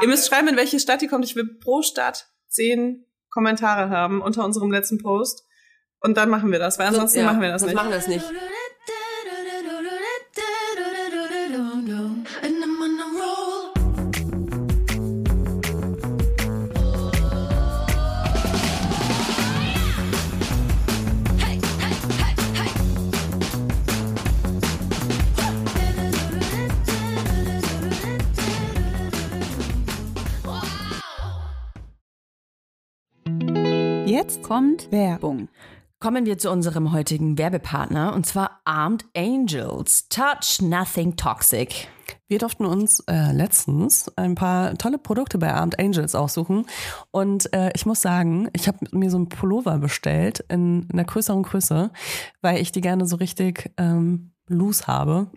Ihr müsst schreiben, in welche Stadt die kommt. Ich will pro Stadt zehn Kommentare haben unter unserem letzten Post. Und dann machen wir das, weil ansonsten ja, machen wir das nicht. machen wir das nicht. Jetzt kommt Werbung. Kommen wir zu unserem heutigen Werbepartner und zwar Armed Angels. Touch Nothing Toxic. Wir durften uns äh, letztens ein paar tolle Produkte bei Armed Angels aussuchen. Und äh, ich muss sagen, ich habe mir so einen Pullover bestellt in einer größeren Größe, weil ich die gerne so richtig ähm, loose habe.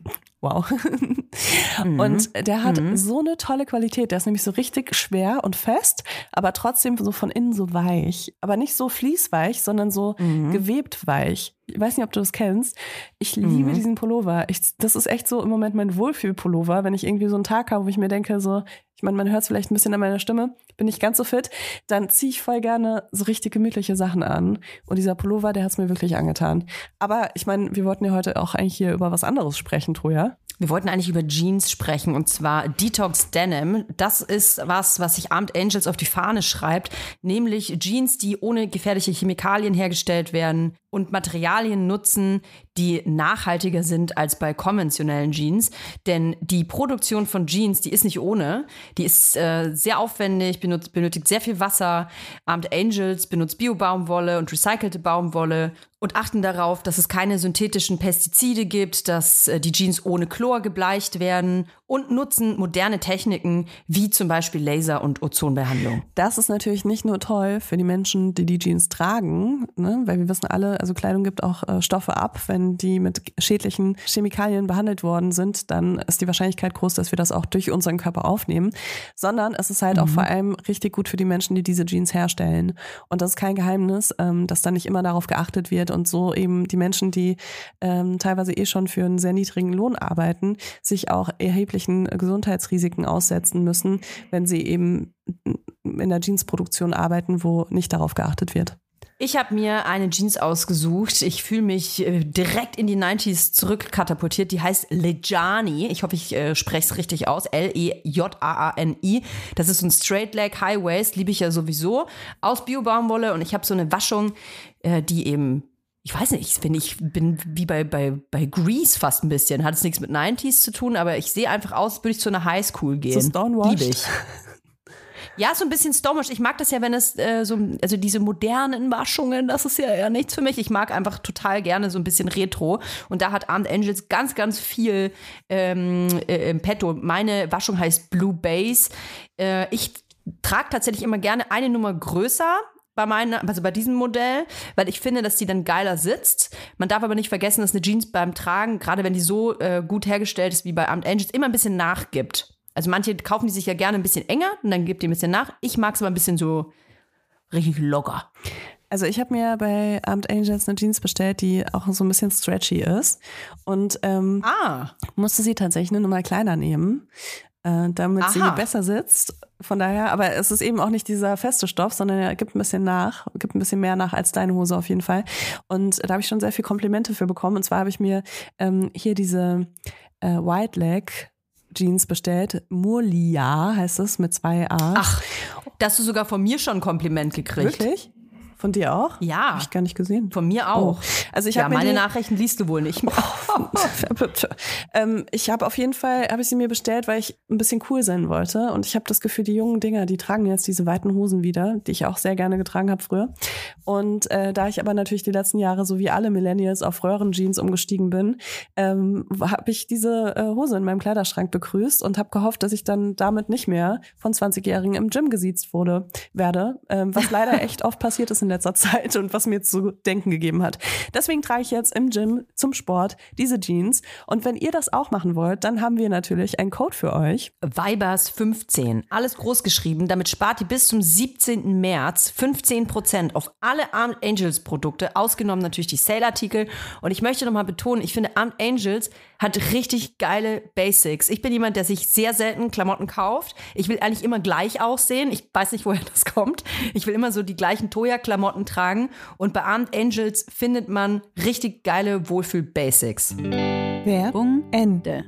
Wow. Und der hat so eine tolle Qualität. Der ist nämlich so richtig schwer und fest, aber trotzdem so von innen so weich. Aber nicht so fließweich, sondern so gewebt weich. Ich weiß nicht, ob du das kennst. Ich liebe diesen Pullover. Ich, das ist echt so im Moment mein Wohlfühlpullover, wenn ich irgendwie so einen Tag habe, wo ich mir denke, so, ich meine, man hört es vielleicht ein bisschen an meiner Stimme, bin nicht ganz so fit, dann ziehe ich voll gerne so richtig gemütliche Sachen an. Und dieser Pullover, der hat es mir wirklich angetan. Aber ich meine, wir wollten ja heute auch eigentlich hier über was anderes sprechen, Troja. Wir wollten eigentlich über Jeans sprechen und zwar Detox Denim. Das ist was, was sich Armed Angels auf die Fahne schreibt, nämlich Jeans, die ohne gefährliche Chemikalien hergestellt werden und Materialien nutzen, die nachhaltiger sind als bei konventionellen Jeans. Denn die Produktion von Jeans, die ist nicht ohne. Die ist äh, sehr aufwendig, benutzt, benötigt sehr viel Wasser. Armed Angels benutzt Bio-Baumwolle und recycelte Baumwolle und achten darauf, dass es keine synthetischen Pestizide gibt, dass äh, die Jeans ohne Chlor gebleicht werden und nutzen moderne Techniken wie zum Beispiel Laser- und Ozonbehandlung. Das ist natürlich nicht nur toll für die Menschen, die die Jeans tragen, ne? weil wir wissen alle, also Kleidung gibt auch äh, Stoffe ab. Wenn die mit schädlichen Chemikalien behandelt worden sind, dann ist die Wahrscheinlichkeit groß, dass wir das auch durch unseren Körper aufnehmen. Sondern es ist halt auch vor allem richtig gut für die Menschen, die diese Jeans herstellen. Und das ist kein Geheimnis, ähm, dass da nicht immer darauf geachtet wird und so eben die Menschen, die ähm, teilweise eh schon für einen sehr niedrigen Lohn arbeiten, sich auch erheblichen Gesundheitsrisiken aussetzen müssen, wenn sie eben in der Jeansproduktion arbeiten, wo nicht darauf geachtet wird. Ich habe mir eine Jeans ausgesucht. Ich fühle mich äh, direkt in die 90s zurückkatapultiert. Die heißt Lejani. Ich hoffe, ich äh, spreche es richtig aus. L-E-J-A-A-N-I. Das ist so ein Straight Leg High Waist. Liebe ich ja sowieso. Aus Bio-Baumwolle. Und ich habe so eine Waschung, äh, die eben ich weiß nicht, ich finde, ich bin wie bei, bei, bei Grease fast ein bisschen. Hat es nichts mit 90s zu tun, aber ich sehe einfach aus, als würde ich zu einer Highschool gehen. So stonewashed? Liebe ich. Ja, so ein bisschen stomisch. Ich mag das ja, wenn es äh, so, also diese modernen Waschungen, das ist ja eher nichts für mich. Ich mag einfach total gerne so ein bisschen Retro. Und da hat Armed Angels ganz, ganz viel ähm, äh, im Petto. Meine Waschung heißt Blue Base. Äh, ich trage tatsächlich immer gerne eine Nummer größer bei meiner, also bei diesem Modell, weil ich finde, dass die dann geiler sitzt. Man darf aber nicht vergessen, dass eine Jeans beim Tragen, gerade wenn die so äh, gut hergestellt ist wie bei Armed Angels, immer ein bisschen nachgibt. Also manche kaufen die sich ja gerne ein bisschen enger und dann gibt die ein bisschen nach. Ich mag es aber ein bisschen so richtig locker. Also ich habe mir bei Armed Angels eine Jeans bestellt, die auch so ein bisschen stretchy ist und ähm, Ah. musste sie tatsächlich eine Nummer kleiner nehmen, äh, damit sie Aha. besser sitzt. Von daher, aber es ist eben auch nicht dieser feste Stoff, sondern er gibt ein bisschen nach, gibt ein bisschen mehr nach als deine Hose auf jeden Fall. Und da habe ich schon sehr viel Komplimente für bekommen. Und zwar habe ich mir ähm, hier diese äh, White Leg Jeans bestellt. Murlia heißt es mit zwei A. Ach, da hast du sogar von mir schon ein Kompliment gekriegt. wirklich? Von dir auch? Ja. Hab ich gar nicht gesehen. Von mir auch. Oh. Also ich ja, meine die- Nachrichten liest du wohl nicht. ähm, ich habe auf jeden Fall, habe ich sie mir bestellt, weil ich ein bisschen cool sein wollte. Und ich habe das Gefühl, die jungen Dinger, die tragen jetzt diese weiten Hosen wieder, die ich auch sehr gerne getragen habe früher. Und äh, da ich aber natürlich die letzten Jahre, so wie alle Millennials, auf Röhrenjeans umgestiegen bin, ähm, habe ich diese äh, Hose in meinem Kleiderschrank begrüßt und habe gehofft, dass ich dann damit nicht mehr von 20-Jährigen im Gym gesiezt wurde, werde, ähm, was leider echt oft passiert ist in letzter Zeit und was mir zu denken gegeben hat. Deswegen trage ich jetzt im Gym zum Sport diese Jeans. Und wenn ihr das auch machen wollt, dann haben wir natürlich einen Code für euch. Vibers 15. Alles groß geschrieben. Damit spart ihr bis zum 17. März 15% auf alle Armed Angels Produkte, ausgenommen natürlich die Sale-Artikel. Und ich möchte nochmal betonen, ich finde Armed Angels hat richtig geile Basics. Ich bin jemand, der sich sehr selten Klamotten kauft. Ich will eigentlich immer gleich aussehen. Ich weiß nicht, woher das kommt. Ich will immer so die gleichen Toya-Klamotten tragen. Und bei Armed Angels findet man richtig geile Wohlfühl-Basics. Werbung Ende.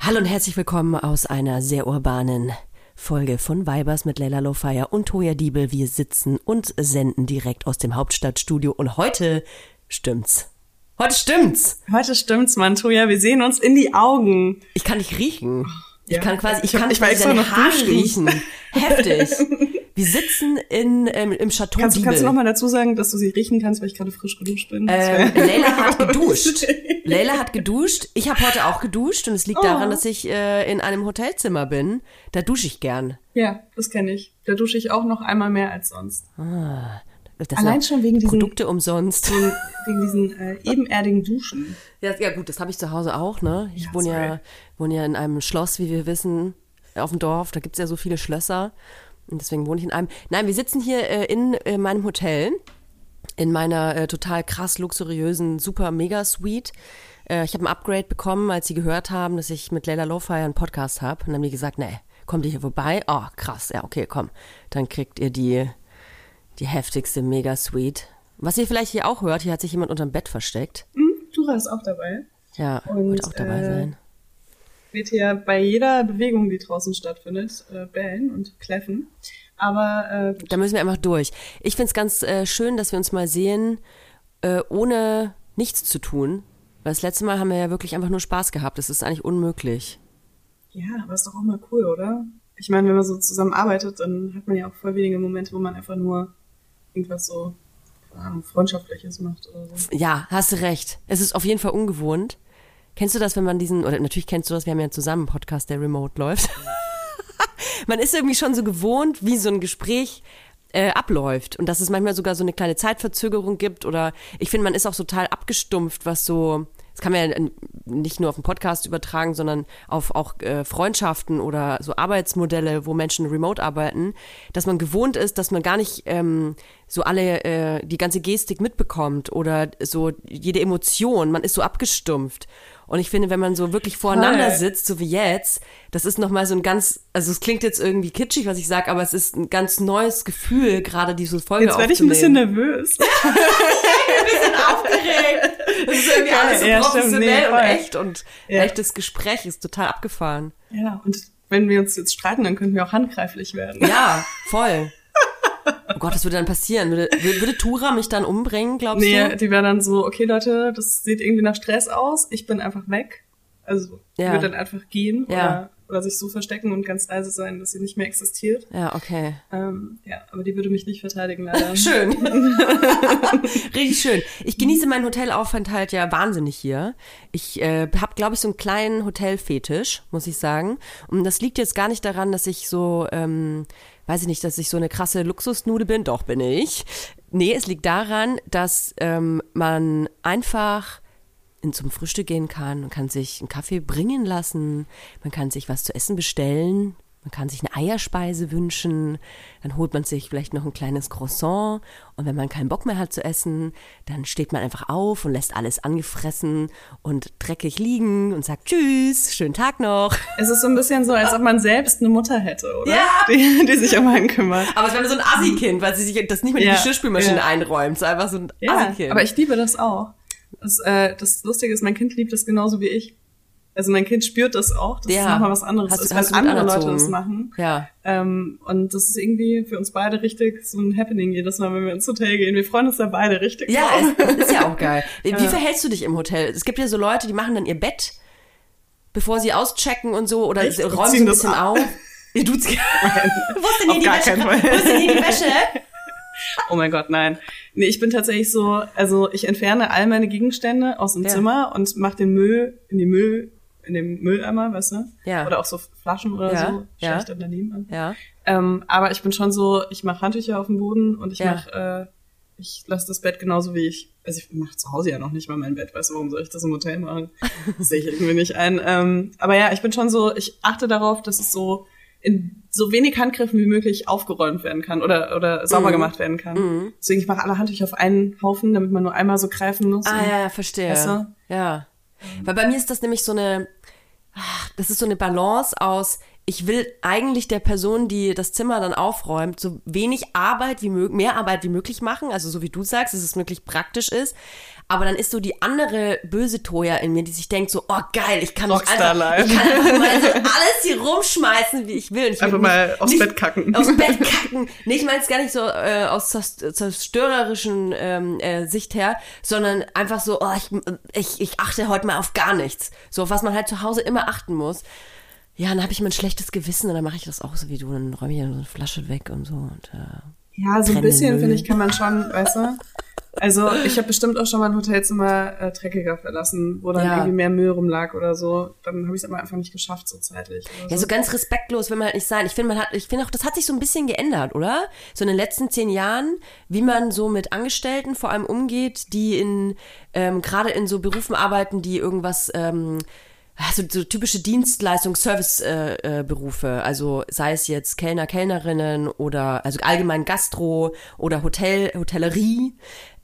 Hallo und herzlich willkommen aus einer sehr urbanen Folge von Vibers mit Leila Lofire und Toya Diebel. Wir sitzen und senden direkt aus dem Hauptstadtstudio und heute stimmt's. Heute stimmt's. Heute stimmt's, Mann, Toja. Wir sehen uns in die Augen. Ich kann dich riechen. Ich Ja. kann quasi, ich, kann ich quasi deine Haare riechen. Heftig. Wir sitzen in, ähm, im Chateau Kannst, Diebel. kannst du noch mal dazu sagen, dass du sie riechen kannst, weil ich gerade frisch geduscht bin? Ähm, Leila hat geduscht. Leila hat geduscht. Ich habe heute auch geduscht und es liegt Oh. daran, dass ich äh, in einem Hotelzimmer bin. Da dusche ich gern. ja, das kenne ich. Da dusche ich auch noch einmal mehr als sonst. Das Allein schon wegen diesen, Produkte umsonst. wegen diesen äh, ebenerdigen Duschen. Ja, ja gut, das habe ich zu Hause auch, ne? Ich Ja, wohne, ja, wohne ja in einem Schloss, wie wir wissen, auf dem Dorf. Da gibt's ja so viele Schlösser. Und deswegen wohne ich in einem. Nein, wir sitzen hier äh, in äh, meinem Hotel, in meiner äh, total krass luxuriösen, super mega Suite. Äh, ich habe ein Upgrade bekommen, als sie gehört haben, dass ich mit Leila Lowfire einen Podcast habe. Und dann haben die gesagt, nee, kommt ihr hier vorbei? Oh, krass, ja, okay, komm. Dann kriegt ihr die, die heftigste Mega Suite. Was ihr vielleicht hier auch hört, hier hat sich jemand unterm Bett versteckt. Hm, Tura ist auch dabei. Ja, Und, wird auch dabei äh, sein. Wird hier bei jeder Bewegung, die draußen stattfindet, äh, bellen und kläffen. Aber äh, Da müssen wir einfach durch. Ich find's ganz äh, schön, dass wir uns mal sehen, äh, ohne nichts zu tun. Weil das letzte Mal haben wir ja wirklich einfach nur Spaß gehabt. Das ist eigentlich unmöglich. ja, aber ist doch auch mal cool, oder? Ich meine, wenn man so zusammen arbeitet, dann hat man ja auch voll wenige Momente, wo man einfach nur irgendwas so Ahnung, Freundschaftliches macht oder so. Ja, hast du recht. Es ist auf jeden Fall ungewohnt. Kennst du das, wenn man diesen, oder natürlich kennst du das, wir haben ja zusammen einen Podcast, der remote läuft. man ist irgendwie schon so gewohnt, wie so ein Gespräch äh, abläuft und dass es manchmal sogar so eine kleine Zeitverzögerung gibt oder ich finde, man ist auch total abgestumpft, was so, das kann man ja nicht nur auf den Podcast übertragen, sondern auf auch äh, Freundschaften oder so Arbeitsmodelle, wo Menschen remote arbeiten, dass man gewohnt ist, dass man gar nicht ähm, so alle äh, die ganze Gestik mitbekommt oder so jede Emotion, man ist so abgestumpft. Und ich finde, wenn man so wirklich voreinander Voll. sitzt, so wie jetzt, das ist nochmal so ein ganz, also es klingt jetzt irgendwie kitschig, was ich sage, aber es ist ein ganz neues Gefühl, gerade diese Folge Jetzt werde ich ein bisschen nervös. aufgeregt. Das ist irgendwie alles so Ja, stimmt, professionell nee, und echt und Ja. echtes Gespräch ist total abgefahren. Ja, und wenn wir uns jetzt streiten, dann könnten wir auch handgreiflich werden. Ja, voll. Oh Gott, was würde dann passieren? Würde, würde Tura mich dann umbringen, glaubst Nee, du? die wäre dann so, okay Leute, das sieht irgendwie nach Stress aus, ich bin einfach weg. Also ja. würde dann einfach gehen Ja. oder, oder sich so verstecken und ganz leise sein, dass sie nicht mehr existiert. Ja, okay. Ähm, ja, aber die würde mich nicht verteidigen, leider. Schön. Richtig schön. Ich genieße meinen Hotelaufenthalt ja wahnsinnig hier. Ich äh, habe, glaube ich, so einen kleinen Hotelfetisch, muss ich sagen. Und das liegt jetzt gar nicht daran, dass ich so, ähm, weiß ich nicht, dass ich so eine krasse Luxusnude bin. Doch, bin ich. Nee, es liegt daran, dass ähm, man einfach in, zum Frühstück gehen kann. Man kann sich einen Kaffee bringen lassen. Man kann sich was zu essen bestellen. Man kann sich eine Eierspeise wünschen. Dann holt man sich vielleicht noch ein kleines Croissant. Und wenn man keinen Bock mehr hat zu essen, dann steht man einfach auf und lässt alles angefressen und dreckig liegen und sagt Tschüss, schönen Tag noch. Es ist so ein bisschen so, als ob man selbst eine Mutter hätte, oder? Ja. Die, die sich um einen kümmert. Aber es wäre so ein Assi-Kind, weil sie sich das nicht mehr in die Ja, Geschirrspülmaschine ja. einräumt. Es ist einfach so ein Ja, Assi-Kind. aber ich liebe das auch. Das, äh, das Lustige ist, mein Kind liebt das genauso wie ich. Also mein Kind spürt das auch. Das Ja. ist nochmal was anderes, Hast- als hast wenn andere Leute das machen. ja. Ähm, und das ist irgendwie für uns beide richtig so ein Happening jedes Mal, wenn wir ins Hotel gehen. Wir freuen uns da beide richtig Ja, drauf. es, ist ja auch geil. Wie, wie verhältst du dich im Hotel? Es gibt ja so Leute, die machen dann ihr Bett, bevor sie auschecken und so, oder Echt? räumen so ein bisschen auf. Ja, du, wo ist denn hier die gar Wäsche? Wo ist denn hier die Wäsche? Oh mein Gott, nein. Nee, ich bin tatsächlich so, also ich entferne all meine Gegenstände aus dem Ja. Zimmer und mache den Müll in die Müll, in den Mülleimer, weißt du? Ja. Oder auch so Flaschen oder Ja, so. ja. Ich dann daneben an. Ja. Ähm, aber ich bin schon so, ich mache Handtücher auf dem Boden und ich Ja. mach, äh, ich lasse das Bett genauso wie ich, also ich mache zu Hause ja noch nicht mal mein Bett, weißt du, warum soll ich das im Hotel machen? Das sehe ich irgendwie nicht ein. Ähm, aber ja, ich bin schon so, ich achte darauf, dass es so in so wenig Handgriffen wie möglich aufgeräumt werden kann oder, oder sauber Mhm. gemacht werden kann. Deswegen ich mache alle Handtücher auf einen Haufen, damit man nur einmal so greifen muss. Ah ja, ja, verstehe. Weißt du? Ja. Weil bei mir ist das nämlich so eine, ach, das ist so eine Balance aus, ich will eigentlich der Person, die das Zimmer dann aufräumt, so wenig Arbeit wie möglich, mehr Arbeit wie möglich machen, also so wie du sagst, dass es wirklich praktisch ist. Aber dann ist so die andere böse Toja in mir, die sich denkt so, oh geil, ich kann, mich einfach, ich kann einfach mal so alles hier rumschmeißen, wie ich will. Und ich will Einfach nicht- mal aufs nicht- Bett kacken. Aufs Bett kacken. Nee, ich meine es gar nicht so äh, aus zers- zerstörerischen ähm, äh, Sicht her, sondern einfach so, oh, ich, ich, ich achte heute mal auf gar nichts. So, auf was man halt zu Hause immer achten muss. Ja, dann habe ich mein schlechtes Gewissen und dann mache ich das auch so wie du. Dann räume ich ja so eine Flasche weg und so. Und, äh, Ja, so ein bisschen, finde ich, kann man schon, weißt du? Also ich habe bestimmt auch schon mal ein Hotelzimmer äh, dreckiger verlassen, wo dann Ja. irgendwie mehr Müll rumlag oder so. Dann habe ich es aber einfach nicht geschafft, so zeitlich. Ja, so ganz respektlos will man halt nicht sein. Ich finde, man hat, ich finde auch, das hat sich so ein bisschen geändert, oder? So in den letzten zehn Jahren, wie man so mit Angestellten vor allem umgeht, die in, ähm, gerade in so Berufen arbeiten, die irgendwas, ähm, so, so typische Dienstleistungs-, Service-Berufe, äh, Berufe. also sei es jetzt Kellner, Kellnerinnen oder also allgemein Gastro oder Hotel, Hotellerie,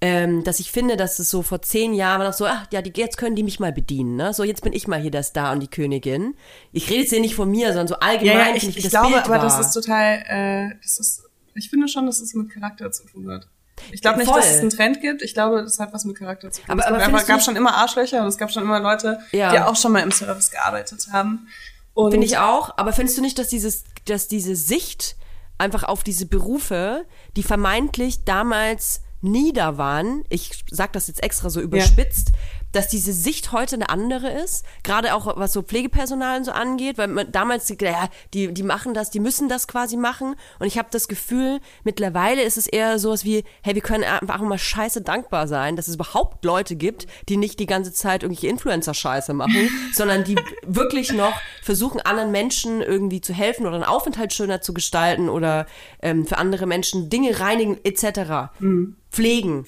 ähm, dass ich finde, dass es so vor zehn Jahren war noch so, ach ja, die, jetzt können die mich mal bedienen, ne? So, jetzt bin ich mal hier der Star und die Königin. Ich rede jetzt hier nicht von mir, sondern so allgemein, ja, ja, ich, ich das glaube, Bild aber war. das ist total, äh, das ist, ich finde schon, dass es mit Charakter zu tun hat. Ich glaube nicht, Voll. dass es einen Trend gibt. Ich glaube, das hat was mit Charakter zu tun. Aber- es aber du gab schon immer Arschlöcher und es gab schon immer Leute, Ja. die auch schon mal im Service gearbeitet haben. Finde ich auch, aber findest du nicht, dass dieses, dass diese Sicht einfach auf diese Berufe, die vermeintlich damals nieder waren, ich sag das jetzt extra so überspitzt, dass diese Sicht heute eine andere ist, gerade auch was so Pflegepersonal so angeht, weil man damals, ja, die, die machen das, die müssen das quasi machen und ich habe das Gefühl, mittlerweile ist es eher sowas wie, hey, wir können einfach mal scheiße dankbar sein, dass es überhaupt Leute gibt, die nicht die ganze Zeit irgendwelche Influencer-Scheiße machen, sondern die wirklich noch versuchen, anderen Menschen irgendwie zu helfen oder einen Aufenthalt schöner zu gestalten oder ähm, für andere Menschen Dinge reinigen etc. Pflegen.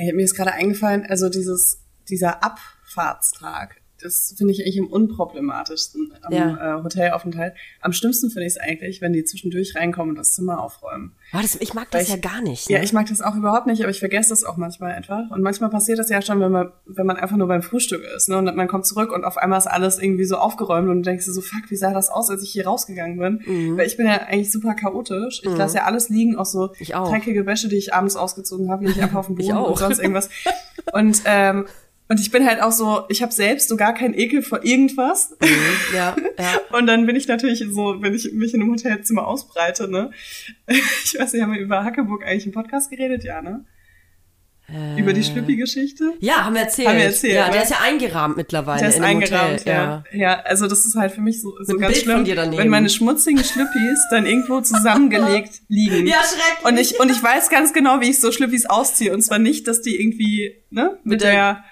Ey, mir ist gerade eingefallen, also dieses, dieser Abfahrtstag, das finde ich eigentlich am unproblematischsten am Ja. äh, Hotelaufenthalt. Am schlimmsten finde ich es eigentlich, wenn die zwischendurch reinkommen und das Zimmer aufräumen. Oh, das, ich mag das Weil ja ich- gar nicht. Ja, ne? ich mag das auch überhaupt nicht, aber ich vergesse das auch manchmal einfach. Und manchmal passiert das ja schon, wenn man, wenn man einfach nur beim Frühstück ist, ne? Und man kommt zurück und auf einmal ist alles irgendwie so aufgeräumt und du denkst dir so, fuck, wie sah das aus, als ich hier rausgegangen bin? Mhm. Weil ich bin ja eigentlich super chaotisch. Ich lasse ja alles liegen, auch so Ich auch. dreckige Wäsche, die ich abends ausgezogen habe, liege ich einfach auf dem Ich Boden auch. und sonst irgendwas. Und, ähm, und ich bin halt auch so, ich habe selbst so gar keinen Ekel vor irgendwas. ja, ja. Und dann bin ich natürlich so, wenn ich mich in einem Hotelzimmer ausbreite, ne? Ich weiß nicht, haben wir über Hackeburg eigentlich im Podcast geredet? Ja, ne? über die Schlüppi-Geschichte? Ja, haben wir erzählt. Haben wir erzählt, ja, ne? der ist ja eingerahmt mittlerweile Der ist eingerahmt, Hotel. ja. ja. also das ist halt für mich so, so ganz schlimm, wenn meine schmutzigen Schlüppis dann irgendwo zusammengelegt liegen. Ja, schrecklich. Und ich, und ich weiß ganz genau, wie ich so Schlüppis ausziehe. Und zwar nicht, dass die irgendwie, ne, mit, der, der-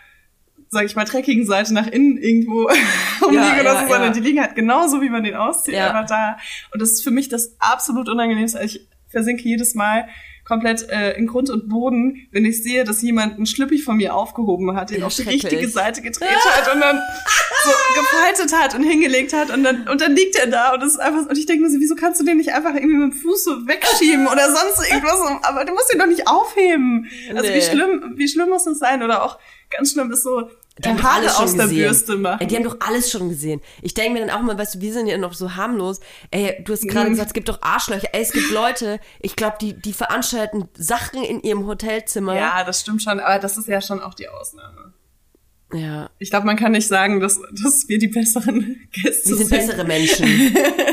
sag ich mal, dreckigen Seite nach innen irgendwo rumliegen Ja, oder ja, so, sondern die liegen halt genauso, wie man den auszieht, einfach da. Und das ist für mich das absolut Unangenehmste. Ich versinke jedes Mal komplett äh, in Grund und Boden, wenn ich sehe, dass jemand einen Schlüppi von mir aufgehoben hat, den Ja, auf die richtige Seite gedreht hat und dann so gefaltet hat und hingelegt hat und dann und dann liegt er da und das ist einfach und ich denke mir so, wieso kannst du den nicht einfach irgendwie mit dem Fuß so wegschieben oder sonst irgendwas, aber du musst ihn doch nicht aufheben. Also wie Nee. schlimm, wie schlimm muss das sein oder auch ganz schlimm ist so Die haben doch Haare alles schon aus der gesehen. Bürste machen. Die haben doch alles schon gesehen. Ich denke mir dann auch mal, weißt du, wir sind ja noch so harmlos. Ey, du hast gerade Mhm. gesagt, es gibt doch Arschlöcher. Ey, es gibt Leute, ich glaube, die, die veranstalten Sachen in ihrem Hotelzimmer. ja, das stimmt schon, aber das ist ja schon auch die Ausnahme. ja. Ich glaube, man kann nicht sagen, dass, dass wir die besseren Gäste Wir sind bessere Menschen.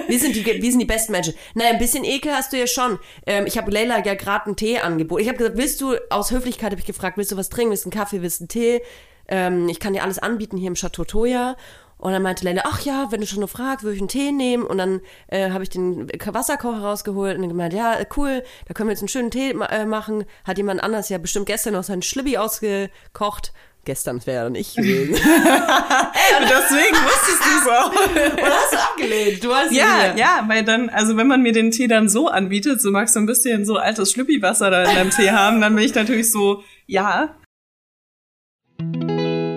Wir sind, die, wir sind die besten Menschen. Naja, ein bisschen Ekel hast du ja schon. Ähm, ich habe Leila ja gerade einen Tee angeboten. Ich habe gesagt, willst du, aus Höflichkeit habe ich gefragt, willst du was trinken? Willst du einen Kaffee, willst du einen Tee? Ähm, ich kann dir alles anbieten hier im Chateau Toya. Und dann meinte Leila, ach ja, wenn du schon nur fragst, würde ich einen Tee nehmen. Und dann äh, habe ich den Wasserkocher rausgeholt und gemeint, ja, cool, da können wir jetzt einen schönen Tee ma äh, machen. Hat jemand anders ja bestimmt gestern noch seinen Schlibbi ausgekocht. Gestern, wäre ja dann ich gewesen. Deswegen wusstest du es auch. Oder hast du abgelehnt? Du hast Ja, ja, weil dann, also wenn man mir den Tee dann so anbietet, so magst du ein bisschen so altes Schlüppi-Wasser da in deinem Tee haben, dann bin ich natürlich so, ja.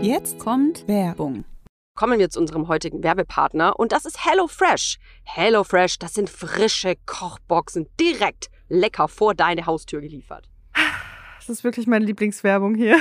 Jetzt kommt Werbung. Kommen wir zu unserem heutigen Werbepartner und das ist HelloFresh. HelloFresh, das sind frische Kochboxen direkt lecker vor deine Haustür geliefert. Das ist wirklich meine Lieblingswerbung hier.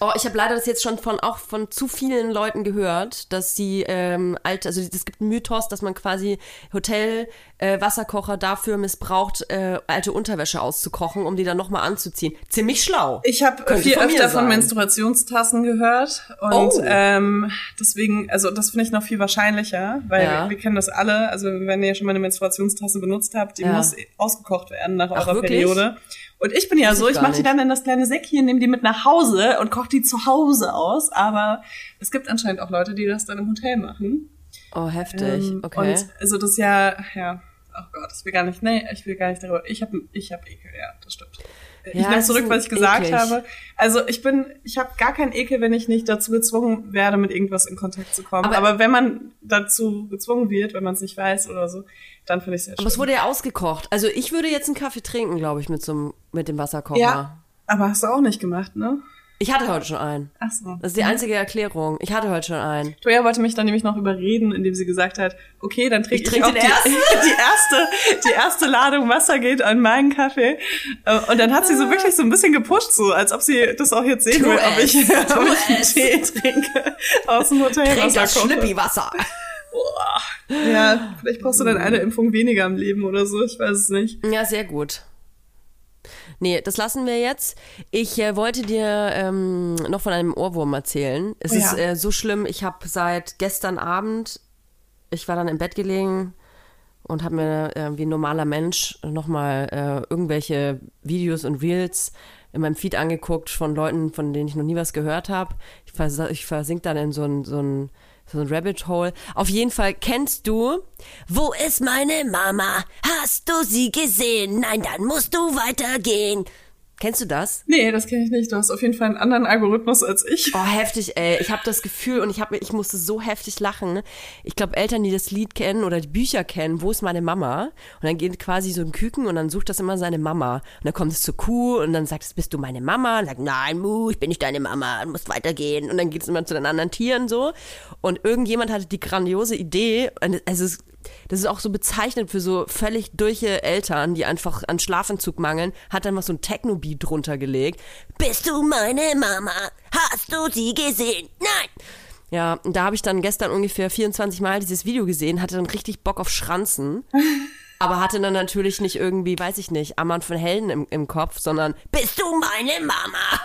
Oh, ich habe leider das jetzt schon von auch von zu vielen Leuten gehört, dass sie ähm, alte, also es gibt einen Mythos, dass man quasi Hotel äh, Wasserkocher dafür missbraucht, äh, alte Unterwäsche auszukochen, um die dann nochmal anzuziehen. Ziemlich schlau. Ich habe viel von öfter von. Menstruationstassen gehört und Oh. ähm, deswegen, also das finde ich noch viel wahrscheinlicher, weil Ja. wir, wir kennen das alle. Also wenn ihr schon mal eine Menstruationstasse benutzt habt, die Ja. muss ausgekocht werden nach Ach, eurer wirklich? Periode. Und ich bin ja so, ich mache die dann in das kleine Säckchen, nehme die mit nach Hause und koche die zu Hause aus. Aber es gibt anscheinend auch Leute, die das dann im Hotel machen. Oh, heftig. Ähm, okay. Und also das ist ja, ja, oh Gott, das will gar nicht, nee, ich will gar nicht darüber. Ich habe ich hab Ekel, ja, das stimmt. Ich Ja, nehme zurück, was ich gesagt eklig. habe. Also ich bin, ich habe gar keinen Ekel, wenn ich nicht dazu gezwungen werde, mit irgendwas in Kontakt zu kommen. Aber- Aber, wenn man dazu gezwungen wird, wenn man es nicht weiß oder so, dann finde ich es sehr schön. Aber es wurde ja ausgekocht. Also ich würde jetzt einen Kaffee trinken, glaube ich, mit so einem, mit dem Wasserkocher. ja, aber hast du auch nicht gemacht, ne? Ich hatte heute schon einen. Ach so. Das ist die einzige Erklärung. Ich hatte heute schon einen. Toya wollte mich dann nämlich noch überreden, indem sie gesagt hat, okay, dann trinke Ich ich, auch den die, ersten. die erste, die erste Ladung Wasser geht an meinen Kaffee. Äh, Und dann hat sie so wirklich so ein bisschen gepusht, so als ob sie das auch jetzt sehen will, ob ich, ob ich einen es. Tee trinke aus dem Hotel. Trink das. Schlippi-Wasser. Ja, vielleicht brauchst du dann eine Impfung weniger im Leben oder so, ich weiß es nicht. Ja, sehr gut. Nee, das lassen wir jetzt. Ich äh, wollte dir ähm, noch von einem Ohrwurm erzählen. Es Oh ja. ist äh, so schlimm, ich habe seit gestern Abend, ich war dann im Bett gelegen und habe mir äh, wie ein normaler Mensch nochmal äh, irgendwelche Videos und Reels in meinem Feed angeguckt von Leuten, von denen ich noch nie was gehört habe. Ich, vers ich versink dann in so ein, so ein so ein Rabbit Hole. Auf jeden Fall kennst du Wo ist meine Mama? Hast du sie gesehen? Nein, dann musst du weitergehen. Kennst du das? Nee, das kenne ich nicht. Du hast auf jeden Fall einen anderen Algorithmus als ich. Oh, heftig, ey. Ich habe das Gefühl und ich, hab, ich musste so heftig lachen. Ich glaube, Eltern, die das Lied kennen oder die Bücher kennen, wo ist meine Mama? Und dann geht quasi so ein Küken und dann sucht das immer seine Mama. Und dann kommt es zur Kuh und dann sagt es, bist du meine Mama? Und sagt, nein, Mu, ich bin nicht deine Mama, du musst weitergehen. Und dann geht es immer zu den anderen Tieren so. Und irgendjemand hatte die grandiose Idee, also es, das ist auch so bezeichnend für so völlig durche Eltern, die einfach an Schlafentzug mangeln, hat dann mal so ein Techno-Beat drunter gelegt. Bist du meine Mama? Hast du sie gesehen? Nein. Ja, und da habe ich dann gestern ungefähr 24 Mal dieses Video gesehen, hatte dann richtig Bock auf Schranzen. aber hatte dann natürlich nicht irgendwie, weiß ich nicht, Ammann von Helden im, im Kopf, sondern Bist du meine Mama?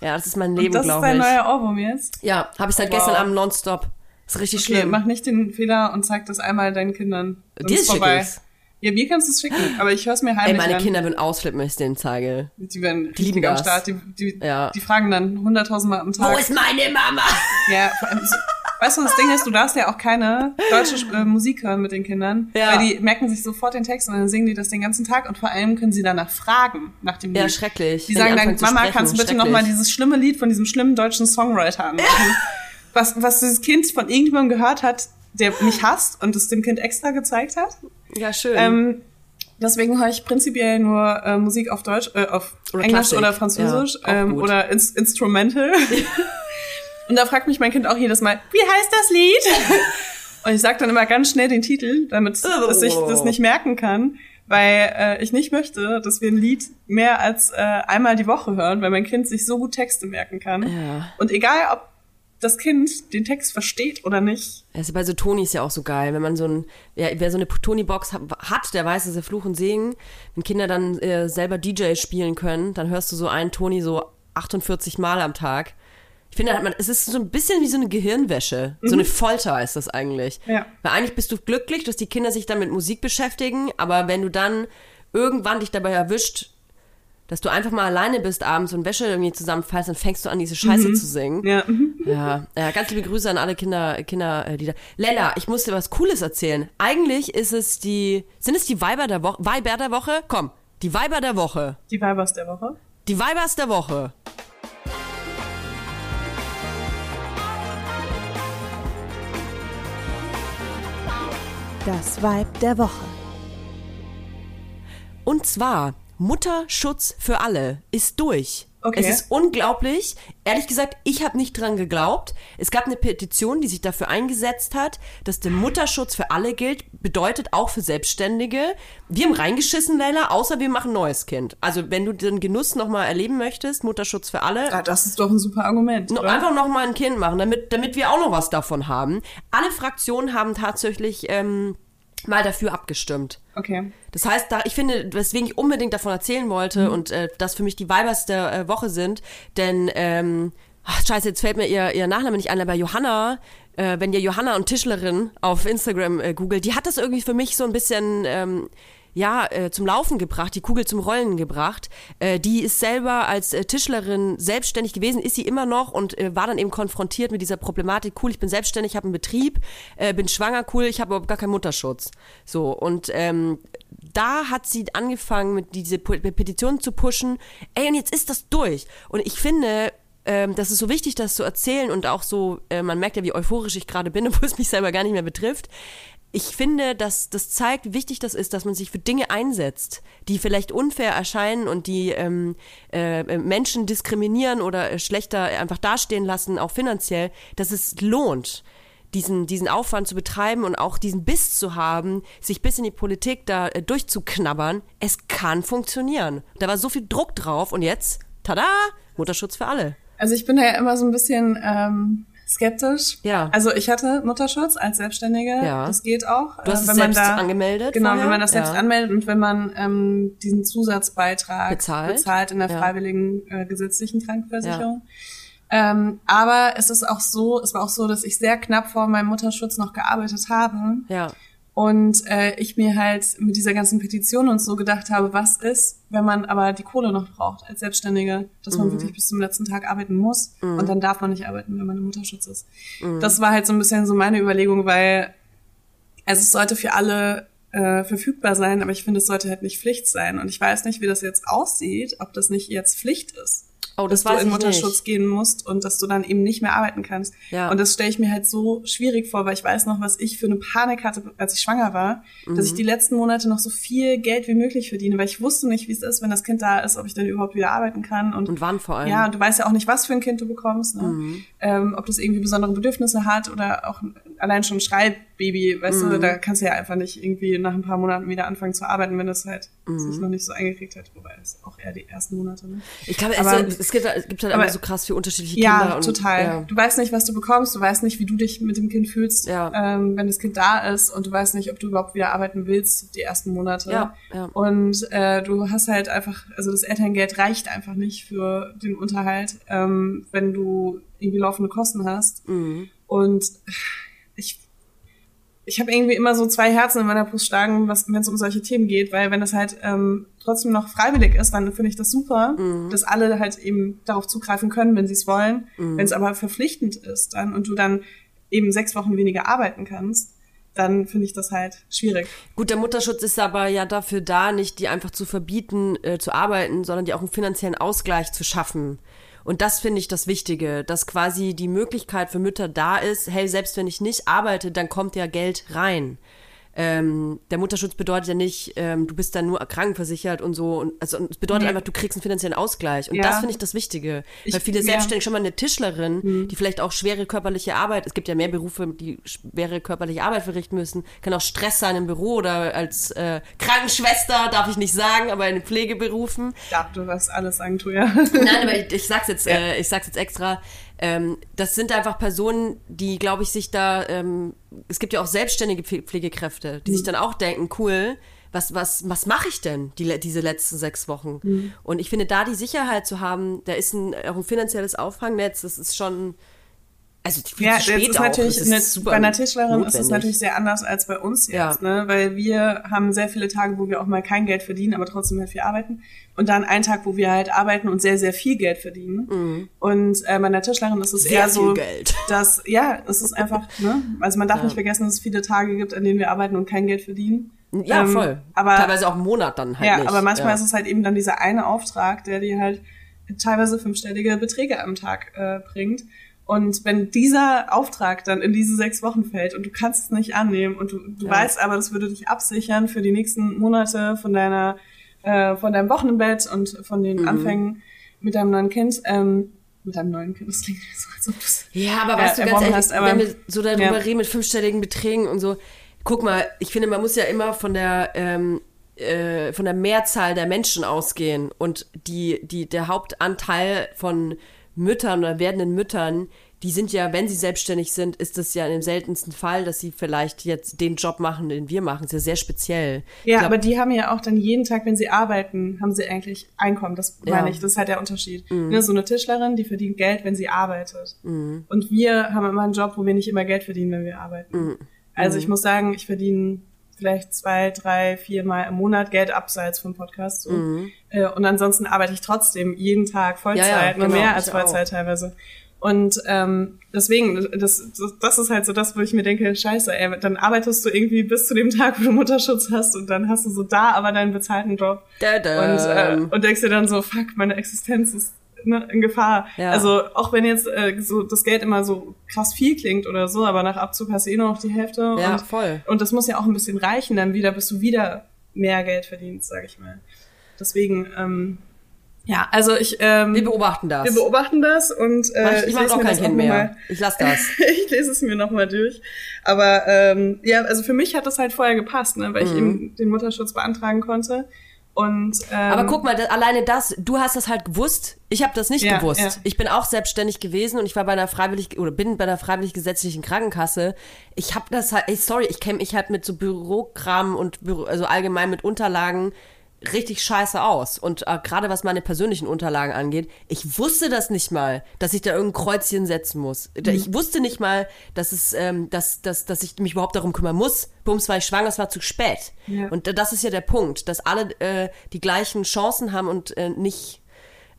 ja, das ist mein Leben, das ist glaube dein ich. neuer Ohrwurm jetzt? Ja, habe ich seit Wow. gestern Abend nonstop. Ist richtig Okay, schlimm. mach nicht den Fehler und zeig das einmal deinen Kindern. Dann Dir ist vorbei. Ja, mir kannst du es schicken, aber ich höre es mir heimlich Ey, meine an. Kinder würden ausflippen, wenn ich es denen zeige. Die werden Die lieben am das. Start. Die, die, Ja. die fragen dann hunderttausendmal am Tag. Wo ist meine Mama? Ja, vor allem, weißt du, das Ding ist, du darfst ja auch keine deutsche äh, Musik hören mit den Kindern, Ja. weil die merken sich sofort den Text und dann singen die das den ganzen Tag und vor allem können sie danach fragen nach dem Lied. Ja, schrecklich. Die sagen dann, Mama, kannst du bitte nochmal dieses schlimme Lied von diesem schlimmen deutschen Songwriter anmachen? Was, was dieses Kind von irgendjemandem gehört hat, der mich hasst und es dem Kind extra gezeigt hat. Ja, schön. Ähm, deswegen höre ich prinzipiell nur äh, Musik auf Deutsch, äh, auf Oder Englisch Klassik. oder Französisch Ja, ähm, gut. oder ins Instrumental. und da fragt mich mein Kind auch jedes Mal, wie heißt das Lied? und ich sage dann immer ganz schnell den Titel, damit es ich das nicht merken kann. Weil äh, ich nicht möchte, dass wir ein Lied mehr als äh, einmal die Woche hören, weil mein Kind sich so gut Texte merken kann. Ja. Und egal, ob das Kind den Text versteht oder nicht, Also bei so Tonis ja auch so geil, wenn man so ein, ja, wer so eine Toni-Box ha- hat, der weiß, dass er Fluch und Segen, wenn Kinder dann äh, selber DJ spielen können, dann hörst du so einen Toni so 48 Mal am Tag. Ich finde, man, es ist so ein bisschen wie so eine Gehirnwäsche. So eine Folter ist das eigentlich. Ja. Weil eigentlich bist du glücklich, dass die Kinder sich dann mit Musik beschäftigen, aber wenn du dann irgendwann dich dabei erwischt, dass du einfach mal alleine bist abends und Wäsche irgendwie zusammenfallst, dann fängst du an, diese Scheiße zu singen. ja. Ja, ja, ganz liebe Grüße an alle Kinder, Kinder, äh, die da. Lella, ich muss dir was Cooles erzählen. Eigentlich ist es die, sind es die Weiber der Woche? Weiber der Woche? Komm, die Weiber der Woche. die Weibers der Woche. Die Weibers der Woche. Das Vibe der Woche. Und zwar, Mutterschutz für alle ist durch. Okay. Es ist unglaublich. Ehrlich gesagt, ich habe nicht dran geglaubt. Es gab eine Petition, die sich dafür eingesetzt hat, dass der Mutterschutz für alle gilt, bedeutet auch für Selbstständige. Wir haben reingeschissen, Leila, außer wir machen neues Kind. Also wenn du den Genuss nochmal erleben möchtest, Mutterschutz für alle, Ja, das ist doch ein super Argument. Oder? einfach noch mal ein Kind machen, damit, damit wir auch noch was davon haben. Alle Fraktionen haben tatsächlich ähm, mal dafür abgestimmt. Okay. Das heißt, da, ich finde, weswegen ich unbedingt davon erzählen wollte und äh, das für mich die Weibers der äh, Woche sind, denn, ähm, ach, scheiße, jetzt fällt mir ihr, ihr Nachname nicht ein, aber Johanna, äh, wenn ihr Johanna und Tischlerin auf Instagram äh, googelt, die hat das irgendwie für mich so ein bisschen, ähm, ja, äh, zum Laufen gebracht, die Kugel zum Rollen gebracht. Äh, die ist selber als äh, Tischlerin selbstständig gewesen, ist sie immer noch und äh, war dann eben konfrontiert mit dieser Problematik. Cool, ich bin selbstständig, habe einen Betrieb, äh, bin schwanger, cool, ich habe überhaupt gar keinen Mutterschutz. So, und ähm, da hat sie angefangen, mit diese Pe- Petition zu pushen. Ey, und jetzt ist das durch. Und ich finde, ähm, das ist so wichtig, das zu erzählen und auch so, äh, man merkt ja, wie euphorisch ich gerade bin, obwohl es mich selber gar nicht mehr betrifft. Ich finde, dass das zeigt, wie wichtig das ist, dass man sich für Dinge einsetzt, die vielleicht unfair erscheinen und die ähm, äh, Menschen diskriminieren oder äh, schlechter einfach dastehen lassen, auch finanziell, dass es lohnt diesen, diesen Aufwand zu betreiben und auch diesen Biss zu haben, sich bis in die Politik da äh, durchzuknabbern, es kann funktionieren. Da war so viel Druck drauf und jetzt, tada, Mutterschutz für alle. Also ich bin da ja immer so ein bisschen ähm, skeptisch. Ja. Also ich hatte Mutterschutz als Selbstständige. Ja. Das geht auch. Du hast äh, es wenn man selbst da, angemeldet Genau, vorher? wenn man das selbst Ja. anmeldet und wenn man ähm, diesen Zusatzbeitrag Bezahlt. bezahlt in der Ja. freiwilligen äh, gesetzlichen Krankenversicherung. Ähm, aber es ist auch so, es war auch so, dass ich sehr knapp vor meinem Mutterschutz noch gearbeitet habe. Ja. Und äh, ich mir halt mit dieser ganzen Petition und so gedacht habe, was ist, wenn man aber die Kohle noch braucht als Selbstständige, dass Mhm. man wirklich bis zum letzten Tag arbeiten muss und dann darf man nicht arbeiten, wenn man im Mutterschutz ist. Mhm. Das war halt so ein bisschen so meine Überlegung, weil also es sollte für alle äh, verfügbar sein, aber ich finde, es sollte halt nicht Pflicht sein. Und ich weiß nicht, wie das jetzt aussieht, ob das nicht jetzt Pflicht ist. Oh, das dass du in Mutterschutz nicht. gehen musst und dass du dann eben nicht mehr arbeiten kannst. Ja. Und das stelle ich mir halt so schwierig vor, weil ich weiß noch, was ich für eine Panik hatte, als ich schwanger war, dass Mhm. ich die letzten Monate noch so viel Geld wie möglich verdiene, weil ich wusste nicht, wie es ist, wenn das Kind da ist, ob ich dann überhaupt wieder arbeiten kann. Und, Und wann vor allem? ja, und du weißt ja auch nicht, was für ein Kind du bekommst, ne? Mhm. ähm, ob das irgendwie besondere Bedürfnisse hat oder auch allein schon Schreibbaby, weißt Mhm. du, da kannst du ja einfach nicht irgendwie nach ein paar Monaten wieder anfangen zu arbeiten, wenn das halt Mhm. sich noch nicht so eingekriegt hat, wobei es auch eher die ersten Monate, ne? Ich glaube, es, Aber- es, gibt, es gibt halt aber- immer so krass viele unterschiedliche Kinder. Ja, und, total. Ja. Du weißt nicht, was du bekommst, du weißt nicht, wie du dich mit dem Kind fühlst, Ja. ähm, wenn das Kind da ist und du weißt nicht, ob du überhaupt wieder arbeiten willst, die ersten Monate. Ja, ja. Und äh, du hast halt einfach, also das Elterngeld reicht einfach nicht für den Unterhalt, ähm, wenn du irgendwie laufende Kosten hast. Mhm. Und ich, habe irgendwie immer so zwei Herzen in meiner Brust schlagen, wenn es um solche Themen geht, weil wenn das halt ähm, trotzdem noch freiwillig ist, dann finde ich das super, dass alle halt eben darauf zugreifen können, wenn sie es wollen. Wenn es aber verpflichtend ist, dann und du dann eben sechs Wochen weniger arbeiten kannst, dann finde ich das halt schwierig. Gut, der Mutterschutz ist aber ja dafür da, nicht die einfach zu verbieten, äh, zu arbeiten, sondern die auch einen finanziellen Ausgleich zu schaffen. Und das finde ich das Wichtige, dass quasi die Möglichkeit für Mütter da ist, hey, selbst wenn ich nicht arbeite, dann kommt ja Geld rein. Ähm, der Mutterschutz bedeutet ja nicht, ähm, du bist dann nur krankenversichert und so. Und, also es bedeutet Nee. einfach, du kriegst einen finanziellen Ausgleich. Und Ja. das finde ich das Wichtige. Ich- Weil viele ja. selbstständig schon mal eine Tischlerin, Mhm. die vielleicht auch schwere körperliche Arbeit, es gibt ja mehr Berufe, die schwere körperliche Arbeit verrichten müssen, kann auch Stress sein im Büro oder als äh, Krankenschwester, darf ich nicht sagen, aber in Pflegeberufen. Ja, du wirst alles sagen, tu ja. Nein, aber ich, ich sag's jetzt, äh, ich sag's jetzt extra. Ähm, das sind einfach Personen, die, glaube ich, sich da. Ähm, es gibt ja auch selbstständige Pfle- Pflegekräfte, die sich dann auch denken, cool. Was, was, was mache ich denn die, diese letzten sechs Wochen? Mhm. Und ich finde, da die Sicherheit zu haben, da ist ein, auch ein finanzielles Auffangnetz, das ist schon, also viel Ja, jetzt ist auch. natürlich eine, super bei einer Tischlerin ist es notwendig. natürlich sehr anders als bei uns jetzt, Ja. ne? Weil wir haben sehr viele Tage, wo wir auch mal kein Geld verdienen, aber trotzdem halt viel arbeiten. Und dann einen Tag, wo wir halt arbeiten und sehr, sehr viel Geld verdienen. Und äh, bei einer Tischlerin ist es Mhm. Sehr eher so, Geld. dass, ja, es ist einfach, ne? Also man darf nicht vergessen, dass es viele Tage gibt, an denen wir arbeiten und kein Geld verdienen. Ja, Ähm, voll. Aber Teilweise auch einen Monat dann halt ja, nicht. aber manchmal ja. ist es halt eben dann dieser eine Auftrag, der dir halt teilweise fünfstellige Beträge am Tag äh, bringt. Und wenn dieser Auftrag dann in diese sechs Wochen fällt und du kannst es nicht annehmen und du, du Ja. weißt aber, das würde dich absichern für die nächsten Monate von deiner, äh, von deinem Wochenbett und von den Mhm. Anfängen mit deinem neuen Kind, ähm, mit deinem neuen Kind, das klingt so, als ob du es Ja, aber weißt du, ganz ehrlich, hast, aber- wenn wir so darüber ja. reden mit fünfstelligen Beträgen und so, guck mal, ich finde, man muss ja immer von der ähm, äh, von der Mehrzahl der Menschen ausgehen und die die der Hauptanteil von Müttern oder werdenden Müttern, die sind ja, wenn sie selbstständig sind, ist das ja in dem seltensten Fall, dass sie vielleicht jetzt den Job machen, den wir machen. Das ist ja sehr speziell. Ja, glaub, aber die haben ja auch dann jeden Tag, wenn sie arbeiten, haben sie eigentlich Einkommen. Das Ja. meine ich, das ist halt der Unterschied. Mhm. Ne, so eine Tischlerin, die verdient Geld, wenn sie arbeitet. Und wir haben immer einen Job, wo wir nicht immer Geld verdienen, wenn wir arbeiten. Mhm. Also ich muss sagen, ich verdiene vielleicht zwei, drei, vier Mal im Monat Geld abseits vom Podcast. So. Äh, Und ansonsten arbeite ich trotzdem jeden Tag Vollzeit, Mhm. Ja, ja, nur genau, mehr als ich auch. Vollzeit teilweise. Und ähm, deswegen, das, das, das ist halt so das, wo ich mir denke, scheiße, ey, dann arbeitest du irgendwie bis zu dem Tag, wo du Mutterschutz hast und dann hast du so da aber deinen bezahlten Job Da, da. und, äh, und denkst dir dann so, fuck, meine Existenz ist ne, in Gefahr. Ja. Also auch wenn jetzt äh, so das Geld immer so krass viel klingt oder so, aber nach Abzug hast du eh nur noch die Hälfte. Ja, und, voll. Und das muss ja auch ein bisschen reichen, dann wieder, bis du wieder mehr Geld verdienst, sag ich mal. Deswegen, ähm, ja, also ich, ähm, wir beobachten das. wir beobachten das und äh, ich ich mache lese auch kein Kind mehr. mal- Ich lasse das. ich lese es mir nochmal durch. Aber ähm, ja, also für mich hat das halt vorher gepasst, ne, weil ich eben den Mutterschutz beantragen konnte. Und ähm. Aber guck mal, das, alleine das, du hast das halt gewusst. Ich habe das nicht Ja, gewusst. ja. Ich bin auch selbstständig gewesen und ich war bei einer freiwillig oder bin bei einer freiwillig gesetzlichen Krankenkasse. Ich habe das halt, ey, sorry, ich kenne mich halt mit so Bürokram und Büro, also allgemein mit Unterlagen richtig scheiße aus. Und äh, gerade was meine persönlichen Unterlagen angeht, ich wusste das nicht mal, dass ich da irgendein Kreuzchen setzen muss. Da- Ich wusste nicht mal, dass es, ähm, dass, dass, dass ich mich überhaupt darum kümmern muss. Bums war ich schwanger, es war zu spät. Ja. Und das ist ja der Punkt, dass alle äh, die gleichen Chancen haben und äh, nicht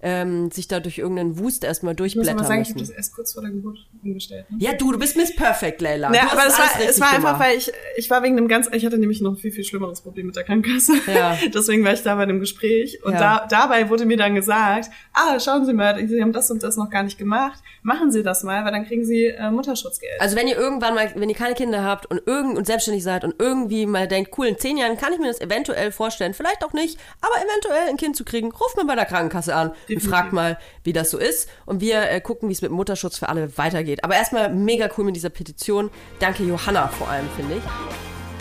ähm, sich da durch irgendeinen Wust erstmal ich muss durchblättern sagen, ich habe müssen. das erst kurz vor der Geburt umgestellt. Ne? Ja, du, du bist Miss Perfect, Leila. Ja, aber es war, es war einfach, weil ich, ich war wegen dem ganz, ich hatte nämlich noch ein viel, viel schlimmeres Problem mit der Krankenkasse. Ja. Deswegen war ich da bei dem Gespräch. Und Ja. da, dabei wurde mir dann gesagt, ah, schauen Sie mal, Sie haben das und das noch gar nicht gemacht. Machen Sie das mal, weil dann kriegen Sie äh, Mutterschutzgeld. Also wenn ihr irgendwann mal, wenn ihr keine Kinder habt und irgend und selbstständig seid und irgendwie mal denkt, cool, in zehn Jahren kann ich mir das eventuell vorstellen, vielleicht auch nicht, aber eventuell ein Kind zu kriegen, ruft mal bei der Krankenkasse an und Definitiv. fragt mal, wie das so ist. Und wir äh, gucken, wie es mit Mutterschutz für alle weitergeht. Aber erstmal mega cool mit dieser Petition. Danke Johanna vor allem, finde ich.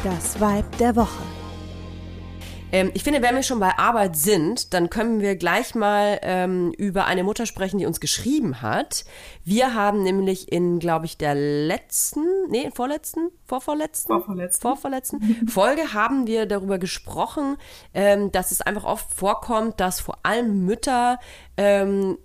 Das Vibe der Woche. Ähm, ich finde, wenn wir schon bei Arbeit sind, dann können wir gleich mal ähm, über eine Mutter sprechen, die uns geschrieben hat. Wir haben nämlich in, glaube ich, der letzten, nee, vorletzten, vorvorletzten, Vorvorletzten. vorvorletzten Folge haben wir darüber gesprochen, ähm, dass es einfach oft vorkommt, dass vor allem Mütter ähm,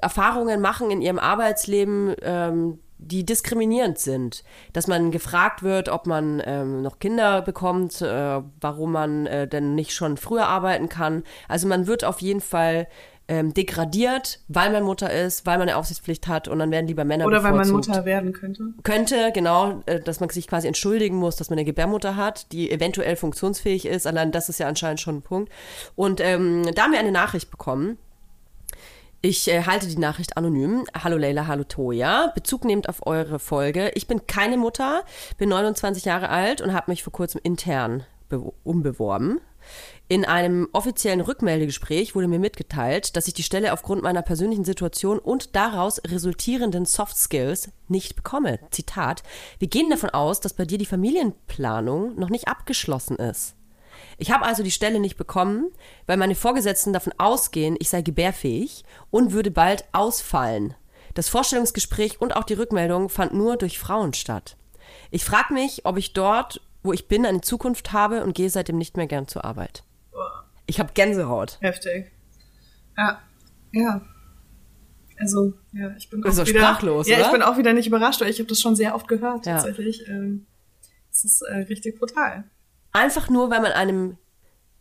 Erfahrungen machen in ihrem Arbeitsleben, ähm, die diskriminierend sind. Dass man gefragt wird, ob man ähm, noch Kinder bekommt, äh, warum man äh, denn nicht schon früher arbeiten kann. Also man wird auf jeden Fall ähm, degradiert, weil man Mutter ist, weil man eine Aufsichtspflicht hat und dann werden lieber Männer Oder weil man bevorzugt. Mutter werden könnte. Könnte, genau, äh, dass man sich quasi entschuldigen muss, dass man eine Gebärmutter hat, die eventuell funktionsfähig ist. Allein das ist ja anscheinend schon ein Punkt. Und ähm, da haben wir eine Nachricht bekommen. Ich äh, halte die Nachricht anonym. Hallo Leila, hallo Toja. Bezug nehmend auf eure Folge. Ich bin keine Mutter, bin 29 Jahre alt und habe mich vor kurzem intern be- umbeworben. In einem offiziellen Rückmeldegespräch wurde mir mitgeteilt, dass ich die Stelle aufgrund meiner persönlichen Situation und daraus resultierenden Soft Skills nicht bekomme. Zitat: Wir gehen davon aus, dass bei dir die Familienplanung noch nicht abgeschlossen ist. Ich habe also die Stelle nicht bekommen, weil meine Vorgesetzten davon ausgehen, ich sei gebärfähig und würde bald ausfallen. Das Vorstellungsgespräch und auch die Rückmeldung fand nur durch Frauen statt. Ich frage mich, ob ich dort, wo ich bin, eine Zukunft habe und gehe seitdem nicht mehr gern zur Arbeit. Ich habe Gänsehaut. Heftig. Ja, ja. Also, ja, ich bin bist auch doch wieder, sprachlos, Ja, oder? ich bin auch wieder nicht überrascht, weil ich habe das schon sehr oft gehört, Ja. tatsächlich. Ähm, Es ist äh, richtig brutal. Einfach nur, weil man in einem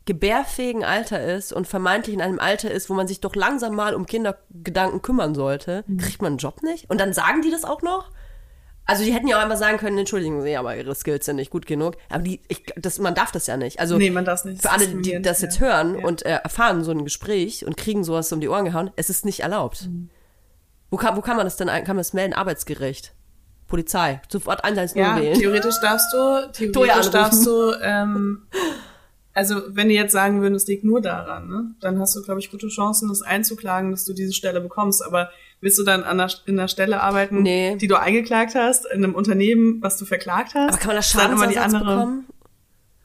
gebärfähigen Alter ist und vermeintlich in einem Alter ist, wo man sich doch langsam mal um Kindergedanken kümmern sollte, kriegt man einen Job nicht? Und dann sagen die das auch noch? Also die hätten ja auch einfach sagen können, entschuldigen Sie, aber Ihre Skills sind nicht gut genug. Aber die, ich, das, man darf das ja nicht. Also Nee, man darf nicht. für alle, die das jetzt Ja. hören Ja. und äh, erfahren so ein Gespräch und kriegen sowas um die Ohren gehauen, es ist nicht erlaubt. Mhm. Wo, kann, wo kann man das denn, kann man das melden? Arbeitsgericht, Polizei, sofort 110 Ja, wählen. theoretisch darfst du, theoretisch darfst du, ähm, also wenn die jetzt sagen würden, es liegt nur daran, ne, dann hast du, glaube ich, gute Chancen, das einzuklagen, dass du diese Stelle bekommst. Aber willst du dann an der, in einer Stelle arbeiten, Nee. die du eingeklagt hast, in einem Unternehmen, was du verklagt hast? aber kann man da ist dann immer die Schadensersatz andere, bekommen?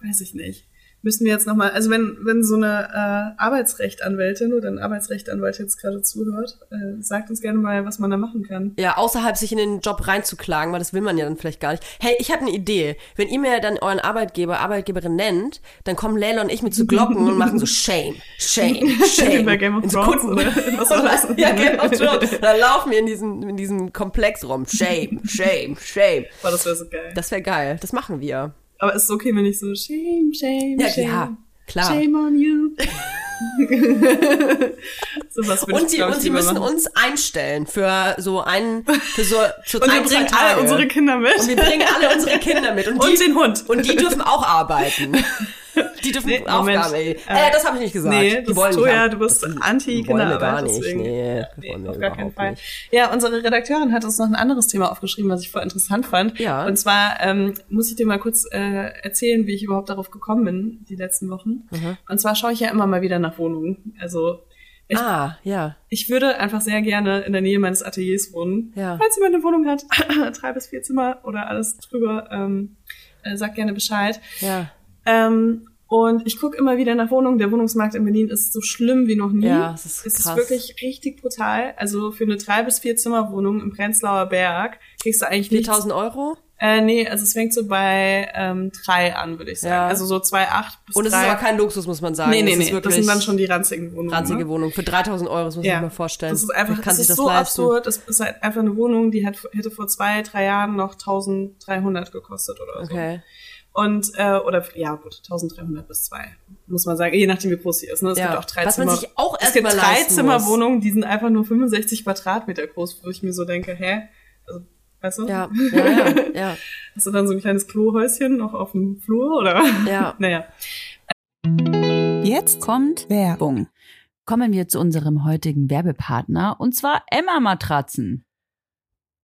Weiß ich nicht. Müssen wir jetzt nochmal, also wenn, wenn so eine äh, Arbeitsrechtanwältin oder ein Arbeitsrechtanwalt jetzt gerade zuhört, äh, sagt uns gerne mal, was man da machen kann. Ja, außerhalb sich in den Job reinzuklagen, weil das will man ja dann vielleicht gar nicht. Hey, ich habe eine Idee. Wenn ihr mir dann euren Arbeitgeber, Arbeitgeberin nennt, dann kommen Leila und ich mit so Glocken und machen so Shame, Shame, Shame. Bei Game of so Thrones, oder? Was war das? ja, Game of Thrones. Und dann laufen wir in diesem, in diesem Komplex rum. Shame, Shame, Shame. Boah, das wäre so geil. Das wäre geil. Das machen wir. Aber ist es okay, wenn ich so shame, shame, Ja, shame. ja, klar. Shame on you. so was Und ich, ich, und sie müssen machen. uns einstellen für so einen, für so, zu Und wir ein, zwei bringen alle unsere Kinder mit. Und wir bringen alle unsere Kinder mit. Und, Und die, den Hund. Und die dürfen auch arbeiten. Die dürfen Nee, Moment. Aufgaben. Ey. Äh, Äh, das habe ich nicht gesagt. Nee, die wollen ist nicht haben. du bist Anti-Kinderarbeit. wollen wir gar nicht. deswegen. Nee, nee, wollen auf gar keinen Fall. nicht. Ja, unsere Redakteurin hat uns noch ein anderes Thema aufgeschrieben, was ich voll interessant fand. Ja. Und zwar ähm, muss ich dir mal kurz äh, erzählen, wie ich überhaupt darauf gekommen bin, die letzten Wochen. Mhm. Und zwar schaue ich ja immer mal wieder nach Wohnungen. Also ich, Ah, ja. ich würde einfach sehr gerne in der Nähe meines Ateliers wohnen. Ja. Falls jemand eine Wohnung hat, drei bis vier Zimmer oder alles drüber, ähm, äh, sagt gerne Bescheid. Ja. Ähm, und ich gucke immer wieder nach Wohnungen. Der Wohnungsmarkt in Berlin ist so schlimm wie noch nie. Ja, es ist es ist krass. wirklich richtig brutal. Also für eine drei bis vier Zimmer Wohnung im Prenzlauer Berg kriegst du eigentlich nichts. 4000 Euro? Äh, nee, also es fängt so bei ähm, drei an, würde ich sagen. Ja. Also so zwei acht bis Und es ist aber kein Luxus, muss man sagen. nee, nee, das nee. Das sind dann schon die ranzigen Wohnungen. ranzige ne? Wohnung. Für 3000 Euro, das muss man sich mal vorstellen. Das ist einfach, das ist das so leisten? absurd. Das ist halt einfach eine Wohnung, die hat, hätte vor zwei, drei Jahren noch 1300 gekostet oder so. Okay. Und, äh, oder, ja gut, 1300 bis 2, muss man sagen, je nachdem wie groß sie ist. Ne? Es Ja. gibt auch drei Was man Zimmer. sich auch es gibt drei Zimmerwohnungen, die sind einfach nur 65 Quadratmeter groß, wo ich mir so denke, hä? Also, weißt du? Ja, ja, ja, ja. Hast du dann so ein kleines Klohäuschen noch auf dem Flur oder? Ja. naja. Jetzt kommt Werbung. Kommen wir zu unserem heutigen Werbepartner und zwar Emma Matratzen.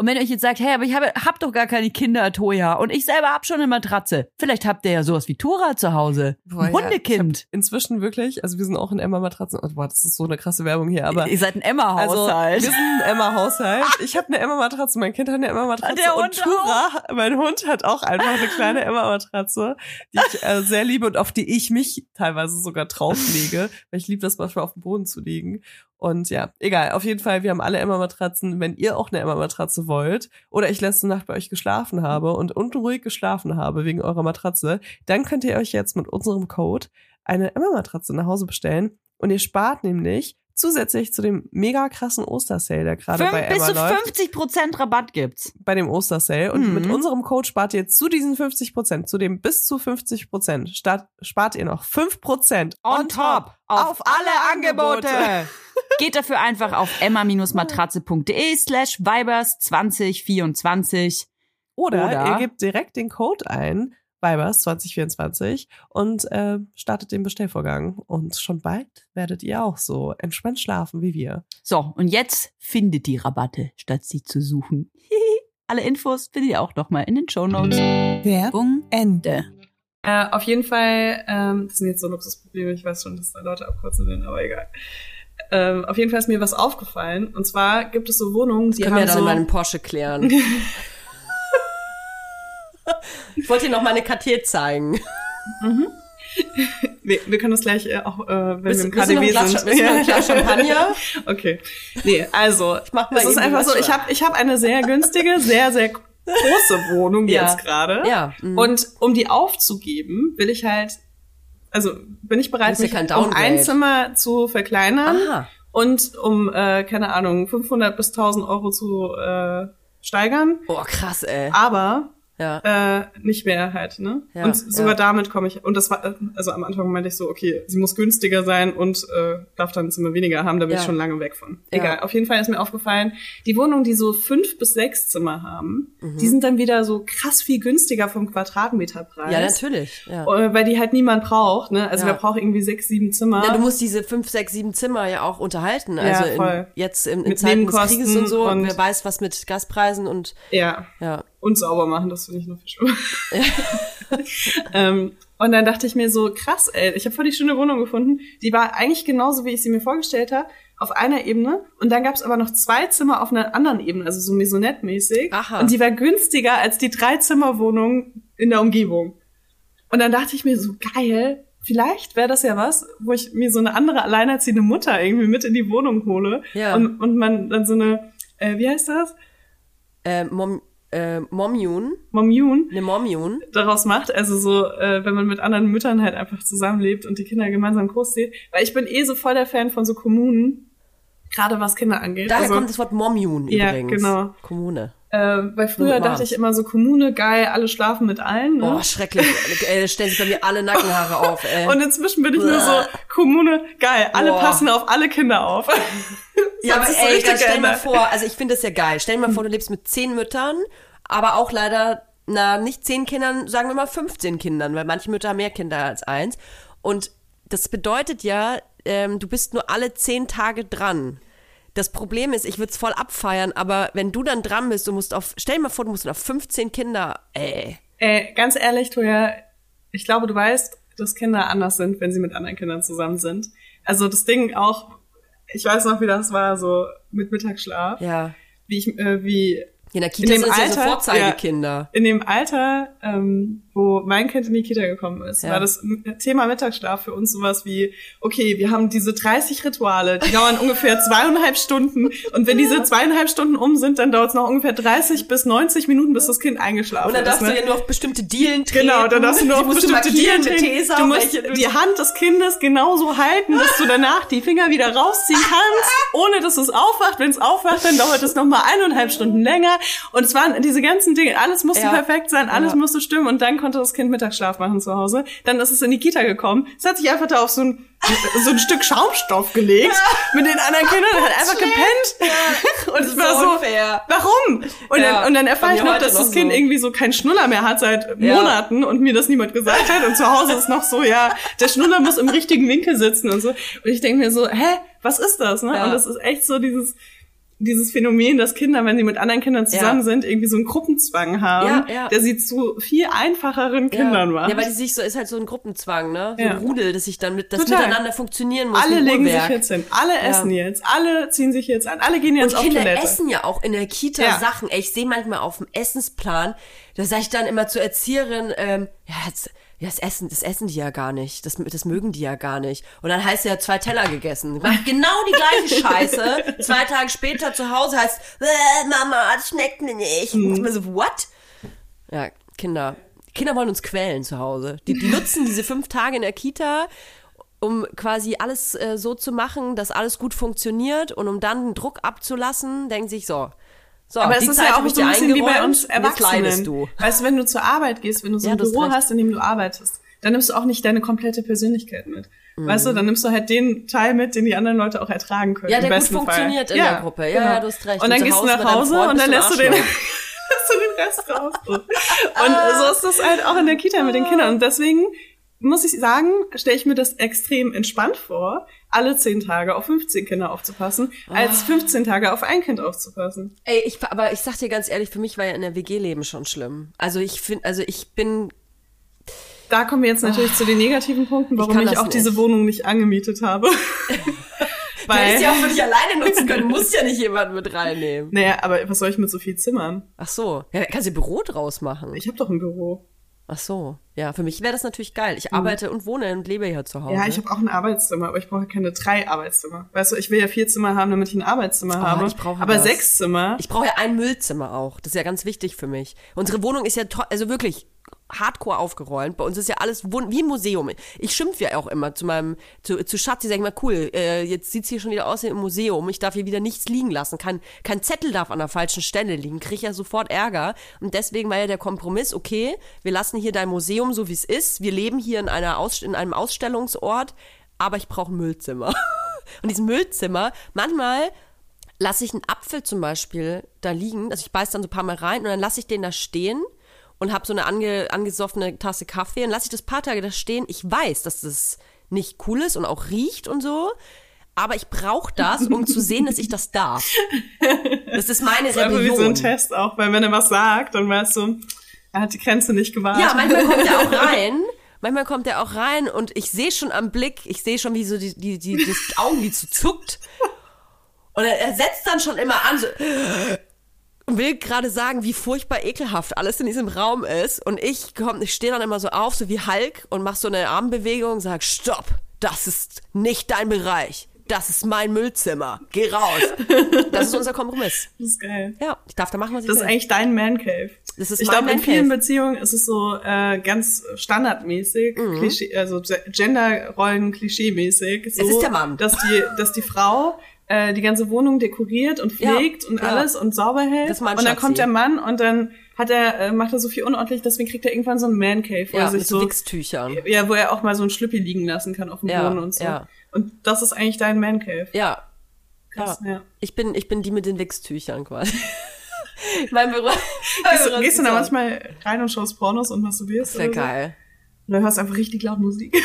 Und wenn ihr euch jetzt sagt, hey, aber ich habe, hab doch gar keine Kinder, Toja, und ich selber hab schon eine Matratze. Vielleicht habt ihr ja sowas wie Tora zu Hause. Boah, Ein ja, Hundekind. hab Inzwischen wirklich, also wir sind auch in Emma-Matratzen. Oh, boah, das ist so eine krasse Werbung hier, aber. Ihr seid ein Emma-Haushalt. Also, wir sind ein Emma-Haushalt. Ich habe eine Emma-Matratze, mein Kind hat eine Emma-Matratze. Der und Hund Tura, mein Hund, hat auch einfach eine kleine Emma-Matratze, die ich äh, sehr liebe und auf die ich mich teilweise sogar drauflege, weil ich liebe das manchmal auf dem Boden zu liegen. Und ja, egal. Auf jeden Fall, wir haben alle Emma-Matratzen. Wenn ihr auch eine Emma-Matratze wollt oder ich letzte Nacht bei euch geschlafen habe und unruhig geschlafen habe wegen eurer Matratze, dann könnt ihr euch jetzt mit unserem Code eine Emma-Matratze nach Hause bestellen. Und ihr spart nämlich zusätzlich zu dem mega krassen Ostersale, der gerade bei bis Emma zu läuft, 50 Prozent Rabatt gibt's. bei dem Ostersale. Und Mhm. mit unserem Code spart ihr zu diesen 50 Prozent, zu dem bis zu 50 Prozent, spart ihr noch 5 Prozent On top auf alle Angebote. Geht dafür einfach auf emma-matratze.de slash vibers 2024. Oder, Oder- ihr gebt direkt den Code ein, Vibers 2024 und äh, startet den Bestellvorgang. Und schon bald werdet ihr auch so entspannt schlafen wie wir. So, und jetzt findet die Rabatte, statt sie zu suchen. Alle Infos findet ihr auch nochmal in den Shownotes. Werbung Ende. Äh, auf jeden Fall, ähm, das sind jetzt so Luxusprobleme, ich weiß schon, dass da Leute abkürzen sind, aber egal. Ähm, auf jeden Fall ist mir was aufgefallen. Und zwar gibt es so Wohnungen, die Können wir haben dann so... mal einen Porsche klären. ich wollte dir noch meine Cartier zeigen. Wir, wir können das gleich äh, auch, äh, wenn Willst- wir im KDW Glas- sind. willst du noch ein Glas Champagner? okay. Nee, also, mach mal es ist einfach so, ich habe ich hab eine sehr günstige, sehr, sehr große Wohnung Ja. jetzt gerade. Ja, mhm. Und um die aufzugeben, will ich halt, also bin ich bereit, mich um ein. Zimmer zu verkleinern Aha. und um, äh, keine Ahnung, 500 bis 1000 Euro zu äh, steigern. Boah, krass, ey. Aber Ja. äh, nicht mehr halt, ne? Ja, und sogar ja. damit komme ich, und das war, also am Anfang meinte ich so, okay, sie muss günstiger sein und äh, darf dann ein Zimmer weniger haben, da bin ich schon lange weg von. Egal, auf jeden Fall ist mir aufgefallen, die Wohnungen, die so fünf bis sechs Zimmer haben, Mhm. die sind dann wieder so krass viel günstiger vom Quadratmeterpreis. Ja, natürlich. Ja. Äh, Weil die halt niemand braucht, ne? Also wer braucht irgendwie sechs, sieben Zimmer? Ja, du musst diese fünf, sechs, sieben Zimmer ja auch unterhalten. Also in, jetzt in, in Mit Zeiten des Krieges und so. und- wer weiß, was mit Gaspreisen und ja. ja. Und sauber machen, das finde ich noch viel schlimmer. ähm, und dann dachte ich mir so, krass, ey, ich habe voll die schöne Wohnung gefunden. Die war eigentlich genauso, wie ich sie mir vorgestellt habe, auf einer Ebene. Und dann gab es aber noch zwei Zimmer auf einer anderen Ebene, also so Maisonette-mäßig. Und die war günstiger als die Drei-Zimmer-Wohnung in der Umgebung. Und dann dachte ich mir so, geil, vielleicht wäre das ja was, wo ich mir so eine andere alleinerziehende Mutter irgendwie mit in die Wohnung hole. Ja. Und, und man dann so eine, äh, wie heißt das? Äh, Mom, äh, Momjun, Mommune. eine Momjun. daraus macht, also so, äh, wenn man mit anderen Müttern halt einfach zusammenlebt und die Kinder gemeinsam großzieht. Weil ich bin eh so voll der Fan von so Kommunen, gerade was Kinder angeht. Daher also, kommt das Wort Momjun Ja, übrigens. genau. Kommune. Äh, weil früher Nur dachte ich immer so Kommune, geil, alle schlafen mit allen. Ne? Oh, schrecklich. ey, stellen sich bei mir alle Nackenhaare auf, ey. und inzwischen bin ich nur so, Kommune, geil, alle Boah. passen auf alle Kinder auf. ja, aber ey, stell mal geändert. vor, also ich finde das ja geil. Stell dir mal vor, du lebst mit zehn Müttern, aber auch leider, na, nicht zehn Kindern, sagen wir mal 15 Kindern, weil manche Mütter haben mehr Kinder als eins. Und das bedeutet ja, ähm, du bist nur alle zehn Tage dran. Das Problem ist, ich würde es voll abfeiern, aber wenn du dann dran bist, du musst auf, stell dir mal vor, du musst auf 15 Kinder, ey. Ey, ganz ehrlich, Toja, ich glaube, du weißt, dass Kinder anders sind, wenn sie mit anderen Kindern zusammen sind. Also das Ding auch, ich weiß noch, wie das war, so mit Mittagsschlaf. Ja. Wie ich, äh, wie In der Kita dem sind es ja so Alter, Vorzeigekinder. in dem Alter, ähm, wo mein Kind in die Kita gekommen ist, Ja. war das Thema Mittagsschlaf für uns sowas wie, okay, wir haben diese 30 Rituale, die dauern ungefähr zweieinhalb Stunden und wenn diese zweieinhalb Stunden um sind, dann dauert es noch ungefähr 30 bis 90 Minuten, bis das Kind eingeschlafen Und dann ist. darfst ne? du ja nur auf bestimmte Dielen treten. Genau, dann darfst du nur Die auf bestimmte Dielen treten. Tesa, Du musst welche du die Hand des Kindes genauso halten, dass du danach die Finger wieder rausziehen kannst, ohne dass es aufwacht. Wenn es aufwacht, dann dauert es nochmal eineinhalb Stunden länger. Und es waren diese ganzen Dinge, alles musste Ja. perfekt sein, alles Ja. musste stimmen und dann konnte das Kind Mittagsschlaf machen zu Hause. Dann ist es in die Kita gekommen. Es hat sich einfach da auf so ein, so ein Stück Schaumstoff gelegt mit den anderen Kindern und hat einfach gepennt. Und ist war so unfair. warum? Und, Ja. dann, und dann erfahre ich noch, dass das Kind so. irgendwie so keinen Schnuller mehr hat seit Ja. Monaten und mir das niemand gesagt hat. Und zu Hause ist noch so, ja, der Schnuller muss im richtigen Winkel sitzen und so. Und ich denke mir so, hä, was ist das? Ne? Und das ist echt so dieses dieses Phänomen, dass Kinder, wenn sie mit anderen Kindern zusammen Ja. sind, irgendwie so einen Gruppenzwang haben, Ja, ja. der sie zu viel einfacheren Kindern macht. Ja, weil die sich so, ist halt so ein Gruppenzwang, ne? So ein Rudel, das sich dann mit, das Total. miteinander funktionieren muss. alle legen sich Uhrwerk. jetzt hin, alle essen jetzt, alle ziehen sich jetzt an, alle gehen jetzt Und auf Kinder Toilette. essen ja auch in der Kita. Sachen. Ey, ich sehe manchmal auf dem Essensplan, da sage ich dann immer zur Erzieherin, ähm, ja, jetzt, ja, das Essen, das essen die ja gar nicht. Das, das mögen die ja gar nicht. Und dann heißt ja zwei Teller gegessen. Macht genau die gleiche Scheiße. Zwei Tage später zu Hause heißt, äh, Mama, das schmeckt mir nicht. Und ich bin so, what? Ja, Kinder. Kinder wollen uns quälen zu Hause. Die, die nutzen diese fünf Tage in der Kita, um quasi alles äh, so zu machen, dass alles gut funktioniert und um dann den Druck abzulassen, denken sich so. So, Aber es ist Zeit ja auch so ein bisschen wie bei uns Erwachsenen. du. Weißt du, wenn du zur Arbeit gehst, wenn du so Ja, ein Büro recht. hast, in dem du arbeitest, dann nimmst du auch nicht deine komplette Persönlichkeit mit. Weißt du, dann nimmst du halt den Teil mit, den die anderen Leute auch ertragen können. Ja, der gut funktioniert Fall. in der Gruppe. Ja, ja, du hast recht. Und dann Und gehst du nach Hause Freund und dann lässt du den, lässt du den Rest raus. Und so ist das halt auch in der Kita mit den Kindern. Und deswegen muss ich sagen, stelle ich mir das extrem entspannt vor, alle zehn Tage auf 15 Kinder aufzupassen, als 15 Tage auf ein Kind aufzupassen. Ey, ich, aber ich sag dir ganz ehrlich, für mich war ja in der WG-Leben schon schlimm. Also ich finde, also ich bin, Da kommen wir jetzt natürlich zu den negativen Punkten, warum ich, das auch nicht. diese Wohnung nicht angemietet habe. du hättest Weil, ja auch für dich alleine nutzen können, musst ja nicht jemanden mit reinnehmen. naja, aber was soll ich mit so viel Zimmern? Ach so, ja, kannst du Büro draus machen. Ich habe doch ein Büro. Ach so, ja, für mich wäre das natürlich geil. Ich arbeite und wohne und lebe hier zu Hause. Ja, ich habe auch ein Arbeitszimmer, aber ich brauche keine drei Arbeitszimmer. Weißt du, ich will ja vier Zimmer haben, damit ich ein Arbeitszimmer habe. Oh, ich brauche aber das. sechs Zimmer. Ich brauche ja ein Müllzimmer auch. Das ist ja ganz wichtig für mich. Unsere Wohnung ist ja, also wirklich hardcore aufgeräumt. Bei uns ist ja alles wie ein Museum. Ich schimpfe ja auch immer zu meinem, zu, zu Schatz, die sagen immer, cool, äh, jetzt sieht's hier schon wieder aus wie im Museum. Ich darf hier wieder nichts liegen lassen. Kein, kein Zettel darf an der falschen Stelle liegen. Krieg ich ja sofort Ärger. Und deswegen war ja der Kompromiss, okay, wir lassen hier dein Museum so wie es ist. Wir leben hier in, einer Aus in einem Ausstellungsort, aber ich brauche Müllzimmer. Und dieses Müllzimmer, manchmal lasse ich einen Apfel zum Beispiel da liegen, also ich beiß dann so ein paar Mal rein und dann lasse ich den da stehen und habe so eine ange, angesoffene Tasse Kaffee und lasse ich das paar Tage da stehen. Ich weiß, dass das nicht cool ist und auch riecht und so, aber ich brauche das, um zu sehen, dass ich das darf. Das ist meine Das ist einfach wie so ein Rebellion. Test auch, weil wenn er was sagt, dann weißt du, er hat die Grenze nicht gewahrt. Ja, manchmal kommt er auch rein. Manchmal kommt er auch rein und ich sehe schon am Blick, ich sehe schon, wie so die, die, die, das Augenlid so zuckt. Und er, er setzt dann schon immer an, so, will gerade sagen, wie furchtbar ekelhaft alles in diesem Raum ist. Und ich komm, ich stehe dann immer so auf, so wie Hulk, und mach so eine Armbewegung und sag, stopp, das ist nicht dein Bereich. Das ist mein Müllzimmer. Geh raus. Das ist unser Kompromiss. Das ist geil. Ja, ich darf da machen, was ich Das ist will. eigentlich dein Man Cave. Das ist ich glaube, in vielen. Beziehungen ist es so äh, ganz standardmäßig, Mhm. Klischee, also Ge- Genderrollen klischeemäßig. So, Es ist der Mann. Dass die, dass die Frau äh, die ganze Wohnung dekoriert und Ja, pflegt und ja. alles und sauber hält. Das und dann kommt der Mann und dann hat er, äh, macht er so viel unordentlich, deswegen kriegt er irgendwann so einen Man Cave, wo ja, er sich mit so Wichstüchern. ja, wo er auch mal so ein Schlüppi liegen lassen kann auf dem Boden und so. ja. Und das ist eigentlich dein Man Cave. Ja. Krass, ja. Ich bin, ich bin die mit den Wichstüchern quasi. mein Büro. Gehst, du- gehst du da manchmal rein und schaust Pornos und masturbierst? Das wäre oder so? geil. Oder hörst einfach richtig laut Musik.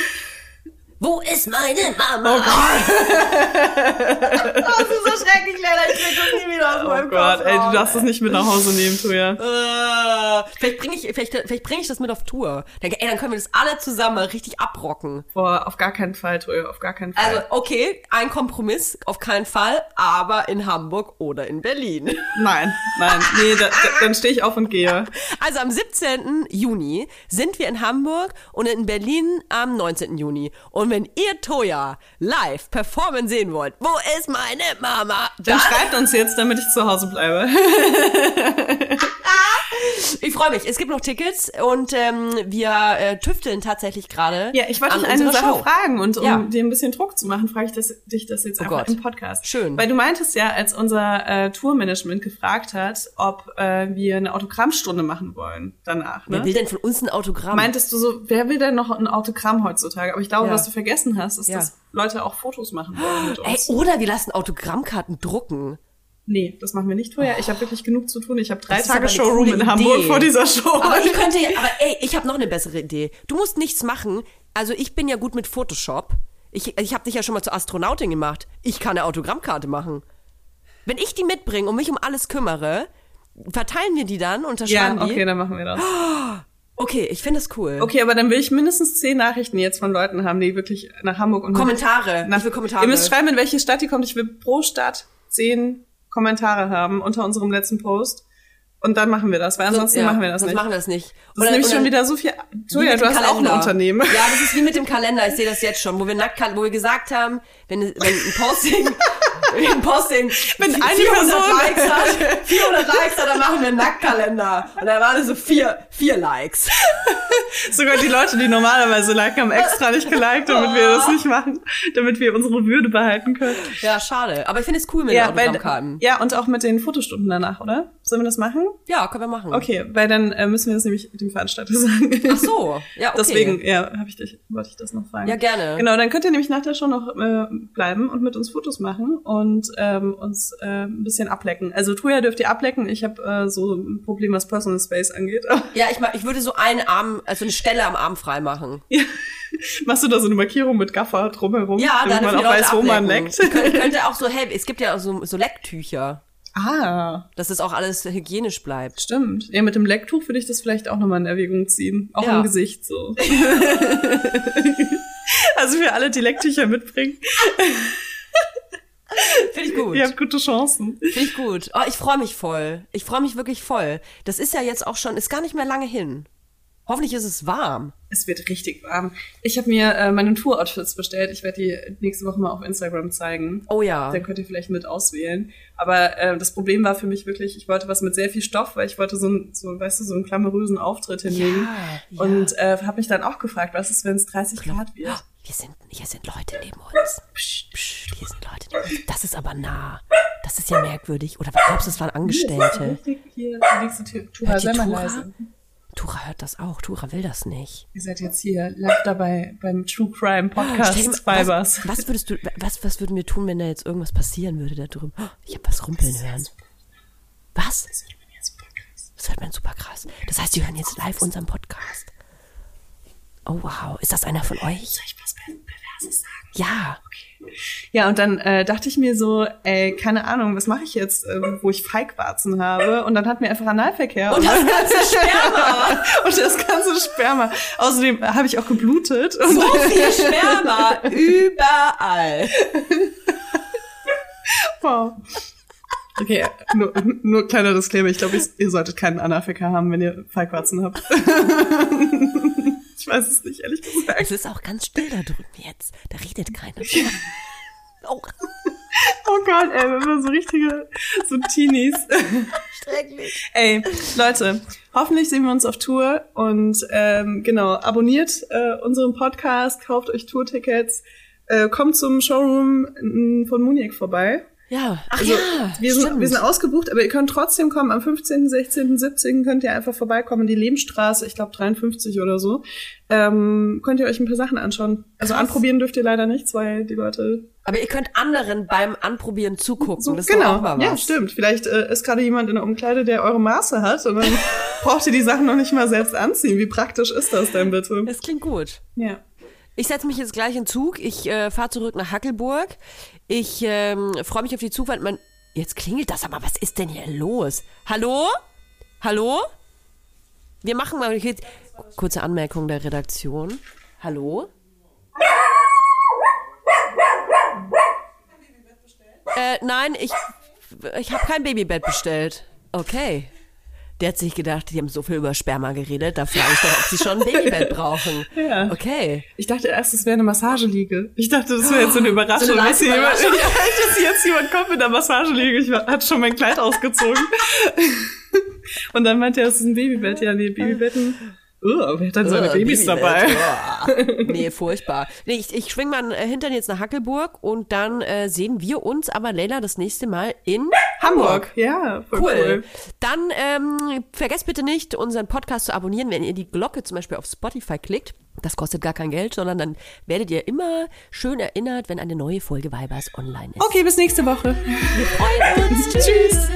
Wo ist meine Mama? Oh Das ist so schrecklich, leider. Ich krieg das nie wieder aus Oh meinem Gott, Kopf ey, du darfst das nicht mit nach Hause nehmen, Toja. Äh, vielleicht bringe ich, vielleicht, vielleicht bring ich das mit auf Tour. Denke, ey, dann können wir das alle zusammen mal richtig abrocken. Boah, auf gar keinen Fall, Toja, auf gar keinen Fall. Also, okay, ein Kompromiss, auf keinen Fall, aber in Hamburg oder in Berlin. nein, nein, nee, da, da, dann stehe ich auf und gehe. Also am 17. Juni sind wir in Hamburg und in Berlin am 19. Juni. Und wenn ihr Toya live performen sehen wollt, wo ist meine Mama? Dann schreibt uns jetzt, damit ich zu Hause bleibe. Ich freue mich. Es gibt noch Tickets und ähm, wir äh, tüfteln tatsächlich gerade. Ja, ich wollte dich eine Sache Show. fragen und um Ja. dir ein bisschen Druck zu machen, frage ich das, dich das jetzt Oh einfach Gott. im Podcast. Schön. Weil du meintest ja, als unser äh, Tourmanagement gefragt hat, ob äh, wir eine Autogrammstunde machen wollen danach. Ne? Wer will denn von uns ein Autogramm? Meintest du so, wer will denn noch ein Autogramm heutzutage? Aber ich glaube, Ja. was du vergessen hast, ist, Ja. dass Leute auch Fotos machen wollen mit Ey, uns. oder wir lassen Autogrammkarten drucken. Nee, das machen wir nicht vorher. Ich habe wirklich genug zu tun. Ich habe drei Das Tage Showroom in Hamburg Idee. vor dieser Show. Aber ich könnte, aber ey, ich habe noch eine bessere Idee. Du musst nichts machen. Also ich bin ja gut mit Photoshop. Ich, ich habe dich ja schon mal zur Astronautin gemacht. Ich kann eine Autogrammkarte machen. Wenn ich die mitbringe und mich um alles kümmere, verteilen wir die dann, ja, unterschreiben die. okay, dann machen wir das. Okay, ich finde das cool. Okay, aber dann will ich mindestens zehn Nachrichten jetzt von Leuten haben, die wirklich nach Hamburg und Kommentare. Nach, Ich will Kommentare. Ihr müsst schreiben, in welche Stadt die kommt. Ich will pro Stadt zehn Kommentare haben unter unserem letzten Post. Und dann machen wir das, weil ansonsten Ja, machen wir das nicht. machen wir das nicht. das ist nämlich schon wieder so viel. Julia, du hast auch ein Kalender. Unternehmen. Ja, das ist wie mit dem Kalender. Ich sehe das jetzt schon, wo wir nackt, wo wir gesagt haben, wenn, wenn ein Posting, wenn ein Posting Wenn eine 400 Person- Likes hat, 400 Likes hat, dann machen wir einen Nacktkalender. Und da waren es so vier, vier Likes. Sogar die Leute, die normalerweise liken, haben extra nicht geliked, damit wir das nicht machen, damit wir unsere Würde behalten können. Ja, schade. Aber ich finde es cool mit den Ja, weil, Autogrammkarten. ja, und auch mit den Fotostunden danach, oder? Sollen wir das machen? Ja, können wir machen. Okay, weil dann äh, müssen wir das nämlich dem Veranstalter sagen. Ach so. Ja, okay. Deswegen, ja, hab ich dich, wollte ich das noch fragen. Ja, gerne. Genau, dann könnt ihr nämlich nach der Show noch äh, bleiben und mit uns Fotos machen und ähm, uns äh, ein bisschen ablecken. Also Tuja dürft ihr ablecken. Ich habe äh, so ein Problem, was Personal Space angeht. Ja, ich, ich würde so einen Arm, also eine Stelle am Arm frei machen. Machst du da so eine Markierung mit Gaffer drumherum, Ja, damit dann man auch weiß, wo man ablecken. leckt? Ich könnte, ich könnte auch so, hey, es gibt ja auch so, so Lecktücher, ah, dass es auch alles hygienisch bleibt. stimmt. Ja, mit dem Lecktuch würde ich das vielleicht auch nochmal in Erwägung ziehen. Auch Ja. im Gesicht so. also für alle, die Lecktücher mitbringen, Finde ich gut. ihr habt gute Chancen. Finde ich gut. Oh, ich freue mich voll. Ich freue mich wirklich voll. Das ist ja jetzt auch schon, ist gar nicht mehr lange hin. Hoffentlich ist es warm. Es wird richtig warm. Ich habe mir äh, meine Tour-Outfits bestellt. Ich werde die nächste Woche mal auf Instagram zeigen. Oh ja. Dann könnt ihr vielleicht mit auswählen. Aber äh, das Problem war für mich wirklich, ich wollte was mit sehr viel Stoff, weil ich wollte so, ein, so weißt du, so einen glamourösen Auftritt hinlegen. ja. Und äh, habe mich dann auch gefragt, was ist, wenn es 30 Grad wird? Wir sind, hier sind Leute neben uns. Psst, psst, hier sind Leute neben uns. Das ist aber nah. Das ist ja merkwürdig. Oder glaubst du, es waren Angestellte? Richtig hier, die nächste. Tura, Hört die mal Tura? hört das auch. Tura will das nicht. Ihr seid jetzt hier live dabei beim True Crime Podcast mal- Fibers. was, was würdest du, was, was würden wir tun, wenn da jetzt irgendwas passieren würde da drüben? Oh, Ich habe was rumpeln hören. Was? Das hört man super krass. Das heißt, die hören jetzt live unseren Podcast. Oh wow, ist das einer von euch? Soll ich was Sagen? Ja. Ja, und dann äh, dachte ich mir so, ey, keine Ahnung, was mache ich jetzt, äh, wo ich Feigwarzen habe? Und dann hatten wir einfach Analverkehr. Und das ganze Sperma. und das ganze Sperma. Außerdem habe ich auch geblutet. Und So viel Sperma überall. wow. Okay, nur, nur kleiner Disclaimer. Ich glaube, ihr solltet keinen Analverkehr haben, wenn ihr Feigwarzen habt. ich weiß es nicht, ehrlich gesagt. Es ist auch ganz still da drüben jetzt. Da redet keiner. Oh, Oh Gott, ey, wir sind so richtige, so Teenies. schrecklich. Ey, Leute, hoffentlich sehen wir uns auf Tour und ähm, genau, abonniert äh, unseren Podcast, kauft euch Tourtickets, äh, kommt zum Showroom mm, von Muniek vorbei. Ja. Ach Also, ja, wir, sind, stimmt. wir sind ausgebucht, aber ihr könnt trotzdem kommen. Am 15., 16., 17. könnt ihr einfach vorbeikommen. Die Lebenstraße, ich glaube 53 oder so. Ähm, könnt ihr euch ein paar Sachen anschauen. Also Krass. anprobieren dürft ihr leider nichts, weil die Leute Aber ihr könnt anderen beim Anprobieren zugucken. So, das genau. auch mal was. Ja, stimmt. Vielleicht äh, ist gerade jemand in der Umkleide, der eure Maße hat und dann braucht ihr die Sachen noch nicht mal selbst anziehen. Wie praktisch ist das denn bitte? Das klingt gut. Ja. Ich setze mich jetzt gleich in Zug. Ich äh, fahre zurück nach Hackelburg. Ich ähm, freue mich auf die Zugfahrt. Man, jetzt klingelt das, aber was ist denn hier los? Hallo? Hallo? Wir machen mal jetzt kurze Anmerkung der Redaktion. Hallo? Äh, nein, ich, ich habe kein Babybett bestellt. Okay. Der hat sich gedacht, die haben so viel über Sperma geredet, da frage ich doch, ob sie schon ein Babybett brauchen. Ja. Okay. Ich dachte erst, es wäre eine Massageliege. Ich dachte, das wäre jetzt so eine Überraschung. So eine dass, jemand, dass jetzt jemand kommt mit einer Massageliege. Ich war- hatte schon mein Kleid ausgezogen. Und dann meinte er, es ist ein Babybett. Ja, nee, Babybetten. Wer hat dann seine Äh, Babys dabei? Nee, furchtbar. Nee, ich, ich schwing mal äh, Hintern jetzt nach Hackelburg und dann äh, sehen wir uns aber, Leila, das nächste Mal in Hamburg. Ja, voll Cool. cool. Dann ähm, vergesst bitte nicht, unseren Podcast zu abonnieren, wenn ihr die Glocke zum Beispiel auf Spotify klickt. Das kostet gar kein Geld, sondern dann werdet ihr immer schön erinnert, wenn eine neue Folge Weibers online ist. Okay, bis nächste Woche. Wir freuen uns. Tschüss.